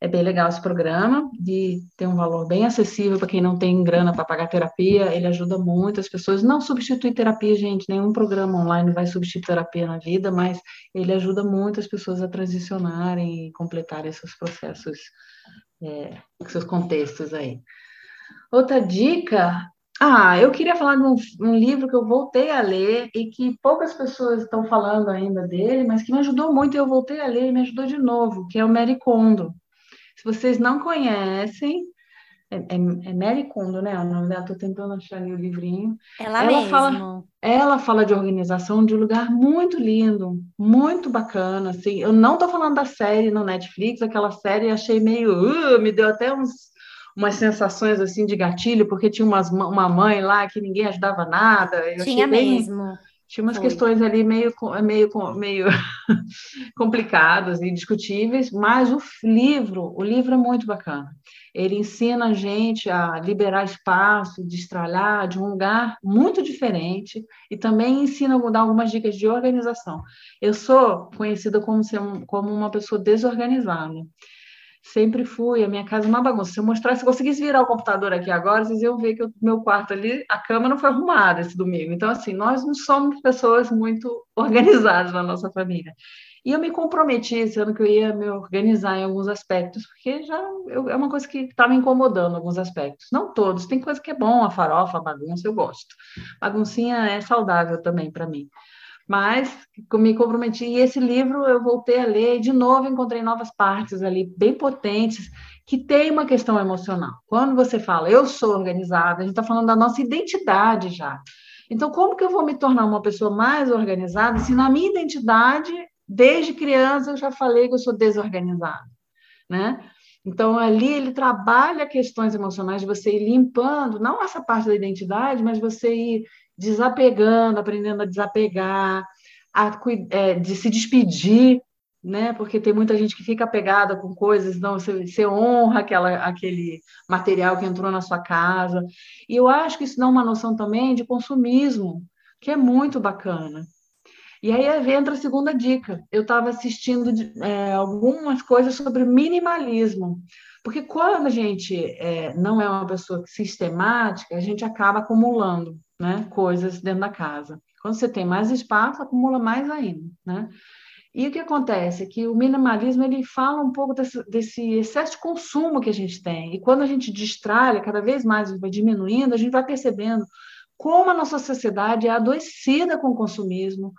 D: É bem legal esse programa e tem um valor bem acessível para quem não tem grana para pagar terapia. Ele ajuda muito as pessoas. Não substitui terapia, gente. Nenhum programa online vai substituir terapia na vida, mas ele ajuda muito as pessoas a transicionarem e completarem seus processos, é, seus contextos aí. Outra dica ah, eu queria falar de um, um, livro que eu voltei a ler e que poucas pessoas estão falando ainda dele, mas que me ajudou muito e eu voltei a ler e me ajudou de novo, que é o Mary Kondo. Se vocês não conhecem, é, é, é Mary Kondo, né? O nome dela, estou tentando achar ali o livrinho.
A: Ela, ela mesmo.
D: Fala, ela fala de organização de um lugar muito lindo, muito bacana. Assim. Eu não estou falando da série no Netflix, aquela série achei meio. Uh, me deu até uns, umas sensações assim de gatilho, porque tinha umas, uma mãe lá que ninguém ajudava nada.
A: Eu tinha mesmo.
D: Tinha umas Foi. questões ali meio, meio, meio complicadas e discutíveis, mas o livro, o livro é muito bacana. Ele ensina a gente a liberar espaço, destralhar de um lugar muito diferente e também ensina a dar algumas dicas de organização. Eu sou conhecida como, ser, como uma pessoa desorganizada sempre fui, a minha casa é uma bagunça. Se eu mostrasse, se eu conseguisse virar o computador aqui agora, vocês iam ver que o meu quarto ali, a cama não foi arrumada esse domingo. Então, assim, nós não somos pessoas muito organizadas na nossa família. E eu me comprometi esse ano que eu ia me organizar em alguns aspectos, porque já eu, é uma coisa que está me incomodando alguns aspectos. Não todos, tem coisa que é bom, a farofa, a bagunça, eu gosto. Baguncinha é saudável também para mim mas me comprometi. E esse livro eu voltei a ler e, de novo, encontrei novas partes ali, bem potentes, que tem uma questão emocional. Quando você fala, eu sou organizada, a gente está falando da nossa identidade já. Então, como que eu vou me tornar uma pessoa mais organizada se na minha identidade, desde criança, eu já falei que eu sou desorganizada, né? Então, ali ele trabalha questões emocionais de você ir limpando, não essa parte da identidade, mas você ir desapegando, aprendendo a desapegar, a, é, de se despedir, né? Porque tem muita gente que fica apegada com coisas, não, você, você honra aquela, aquele material que entrou na sua casa. E eu acho que isso dá uma noção também de consumismo, que é muito bacana. E aí entra a segunda dica. Eu estava assistindo é, algumas coisas sobre minimalismo. Porque quando a gente é, não é uma pessoa sistemática, a gente acaba acumulando né, coisas dentro da casa. Quando você tem mais espaço, acumula mais ainda, né? E o que acontece é que o minimalismo ele fala um pouco desse, desse, excesso de consumo que a gente tem. E quando a gente destralha, cada vez mais vai diminuindo, a gente vai percebendo como a nossa sociedade é adoecida com o consumismo,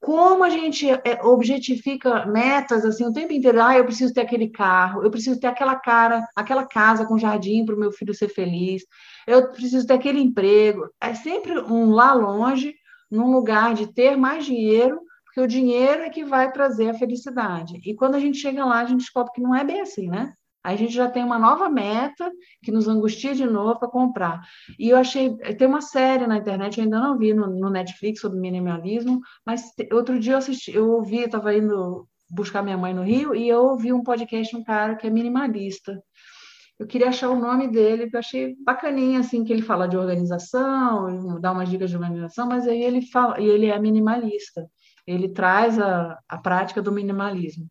D: como a gente é, objetifica metas assim o tempo inteiro. Ah, eu preciso ter aquele carro, eu preciso ter aquela cara, aquela casa com jardim para o meu filho ser feliz eu preciso ter aquele emprego. É sempre um lá longe, num lugar de ter mais dinheiro, porque o dinheiro é que vai trazer a felicidade. E quando a gente chega lá, a gente descobre que não é bem assim, né? Aí a gente já tem uma nova meta que nos angustia de novo para comprar. E eu achei, tem uma série na internet, eu ainda não vi no, no Netflix sobre minimalismo, mas outro dia eu assisti, eu ouvi, estava indo buscar minha mãe no Rio e eu ouvi um podcast de um cara que é minimalista. Eu queria achar o nome dele, que eu achei bacaninha, assim, que ele fala de organização, dá umas dicas de organização, mas aí ele fala, e ele é minimalista. Ele traz a, a prática do minimalismo.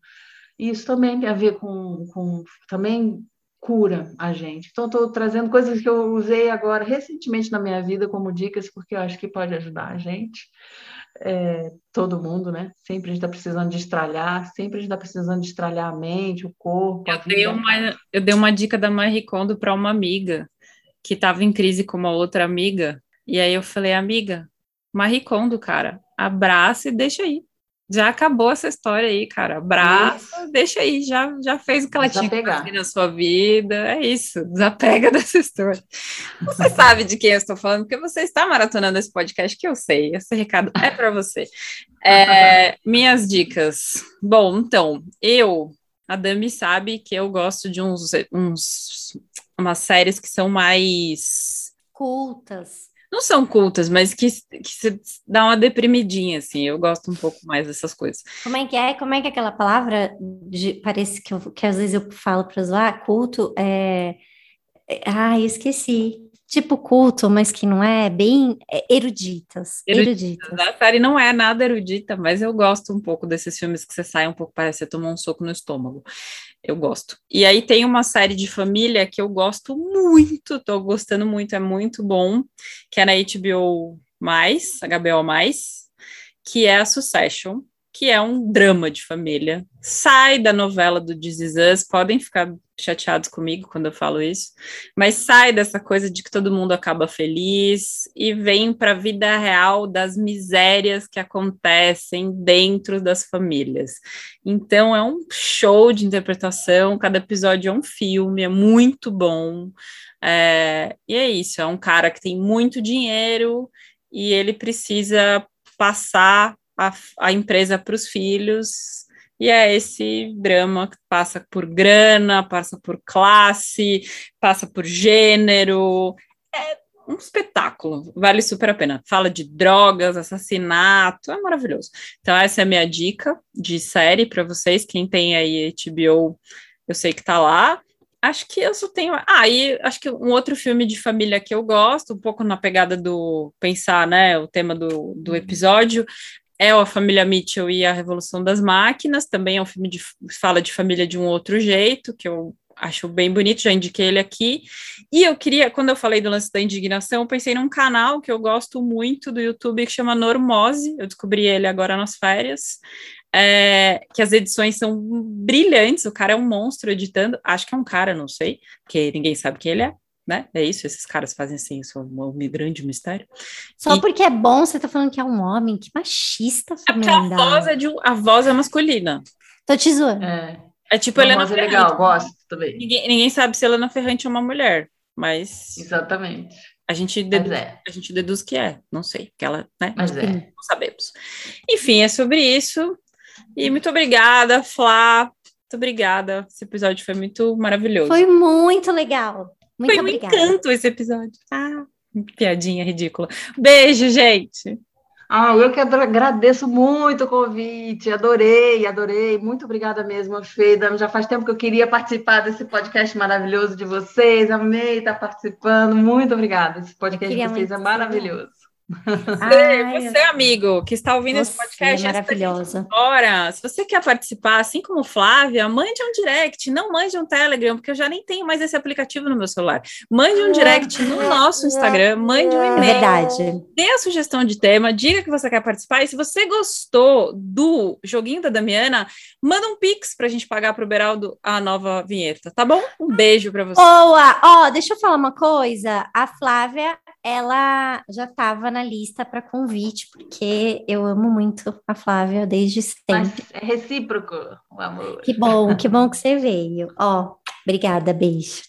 D: E isso também tem a ver com, com também cura a gente. Então, estou trazendo coisas que eu usei agora recentemente na minha vida como dicas, porque eu acho que pode ajudar a gente, é, todo mundo, né? Sempre a gente está precisando de estralhar, sempre a gente está precisando de estralhar a mente, o corpo.
C: Eu, dei uma, eu dei uma dica da Marie Kondo para uma amiga que estava em crise com uma outra amiga, e aí eu falei, amiga, Marie Kondo, cara, abraça e deixa aí já acabou essa história aí, cara. Abraça, deixa aí, já, já fez o que ela Desapegar. tinha que na sua vida. É isso, desapega dessa história. Você sabe de quem eu estou falando, porque você está maratonando esse podcast, que eu sei. Esse recado é para você. É, minhas dicas. Bom, então, eu, a Dami sabe que eu gosto de uns, uns umas séries que são mais
A: cultas
C: não são cultas, mas que, que dá uma deprimidinha, assim. Eu gosto um pouco mais dessas coisas.
A: Como é que é? Como é que é aquela palavra de, parece que, eu, que às vezes eu falo para usar? Culto é. é ah, esqueci tipo culto, mas que não é bem é, eruditas. Eruditas.
C: A série não é nada erudita, mas eu gosto um pouco desses filmes que você sai um pouco, parece que você tomou um soco no estômago. Eu gosto. E aí tem uma série de família que eu gosto muito, tô gostando muito, é muito bom, que é na HBO+, HBO+, que é a Succession que é um drama de família. Sai da novela do This Is Us, podem ficar chateados comigo quando eu falo isso, mas sai dessa coisa de que todo mundo acaba feliz e vem para a vida real das misérias que acontecem dentro das famílias. Então é um show de interpretação, cada episódio é um filme, é muito bom. É, e é isso, é um cara que tem muito dinheiro e ele precisa passar a, a empresa para os filhos, e é esse drama que passa por grana, passa por classe, passa por gênero. É um espetáculo, vale super a pena. Fala de drogas, assassinato, é maravilhoso. Então, essa é a minha dica de série para vocês. Quem tem aí HBO, eu sei que tá lá. Acho que eu só tenho. Ah, e acho que um outro filme de família que eu gosto, um pouco na pegada do pensar, né? O tema do, do episódio, é a família Mitchell e a Revolução das Máquinas, também é um filme que fala de família de um outro jeito, que eu acho bem bonito, já indiquei ele aqui. E eu queria, quando eu falei do lance da indignação, eu pensei num canal que eu gosto muito do YouTube que chama Normose, eu descobri ele agora nas férias. É, que as edições são brilhantes, o cara é um monstro editando, acho que é um cara, não sei, porque ninguém sabe quem ele é né? É isso, esses caras fazem assim, isso é um grande mistério.
A: Só e... porque é bom, você tá falando que é um homem, que machista,
C: é porque a voz é, de, a voz é masculina.
A: Tô te zoando.
C: É, é tipo a Helena
D: voz é legal, gosto também.
C: Ninguém, ninguém sabe se Helena Ferrante é uma mulher, mas...
D: Exatamente.
C: A gente, deduz, é. a gente deduz que é, não sei, que ela, né?
D: Mas é.
C: Não sabemos. Enfim, é sobre isso. E muito obrigada, Flá. Muito obrigada. Esse episódio foi muito maravilhoso.
A: Foi muito legal. Muito
C: Foi obrigada. um encanto esse episódio. Ah, piadinha ridícula. Beijo, gente.
D: Ah, eu que agradeço muito o convite, adorei, adorei, muito obrigada mesmo, Feida. Já faz tempo que eu queria participar desse podcast maravilhoso de vocês, amei estar participando, muito obrigada. Esse podcast de vocês é maravilhoso.
C: Ai, você, amigo, que está ouvindo esse podcast,
A: é maravilhosa.
C: Agora, se você quer participar, assim como Flávia, mande um direct, não mande um Telegram, porque eu já nem tenho mais esse aplicativo no meu celular. Mande um direct no nosso Instagram, mande um e-mail.
A: É verdade.
C: Dê a sugestão de tema, diga que você quer participar. E se você gostou do joguinho da Damiana, manda um pix para a gente pagar para o Beraldo a nova vinheta, tá bom? Um beijo para você.
A: Boa! Ó, oh, deixa eu falar uma coisa. A Flávia, ela já estava na lista para convite, porque eu amo muito a Flávia desde sempre. Mas
D: é recíproco o amor.
A: Que bom, que bom que você veio. Ó, obrigada, beijo.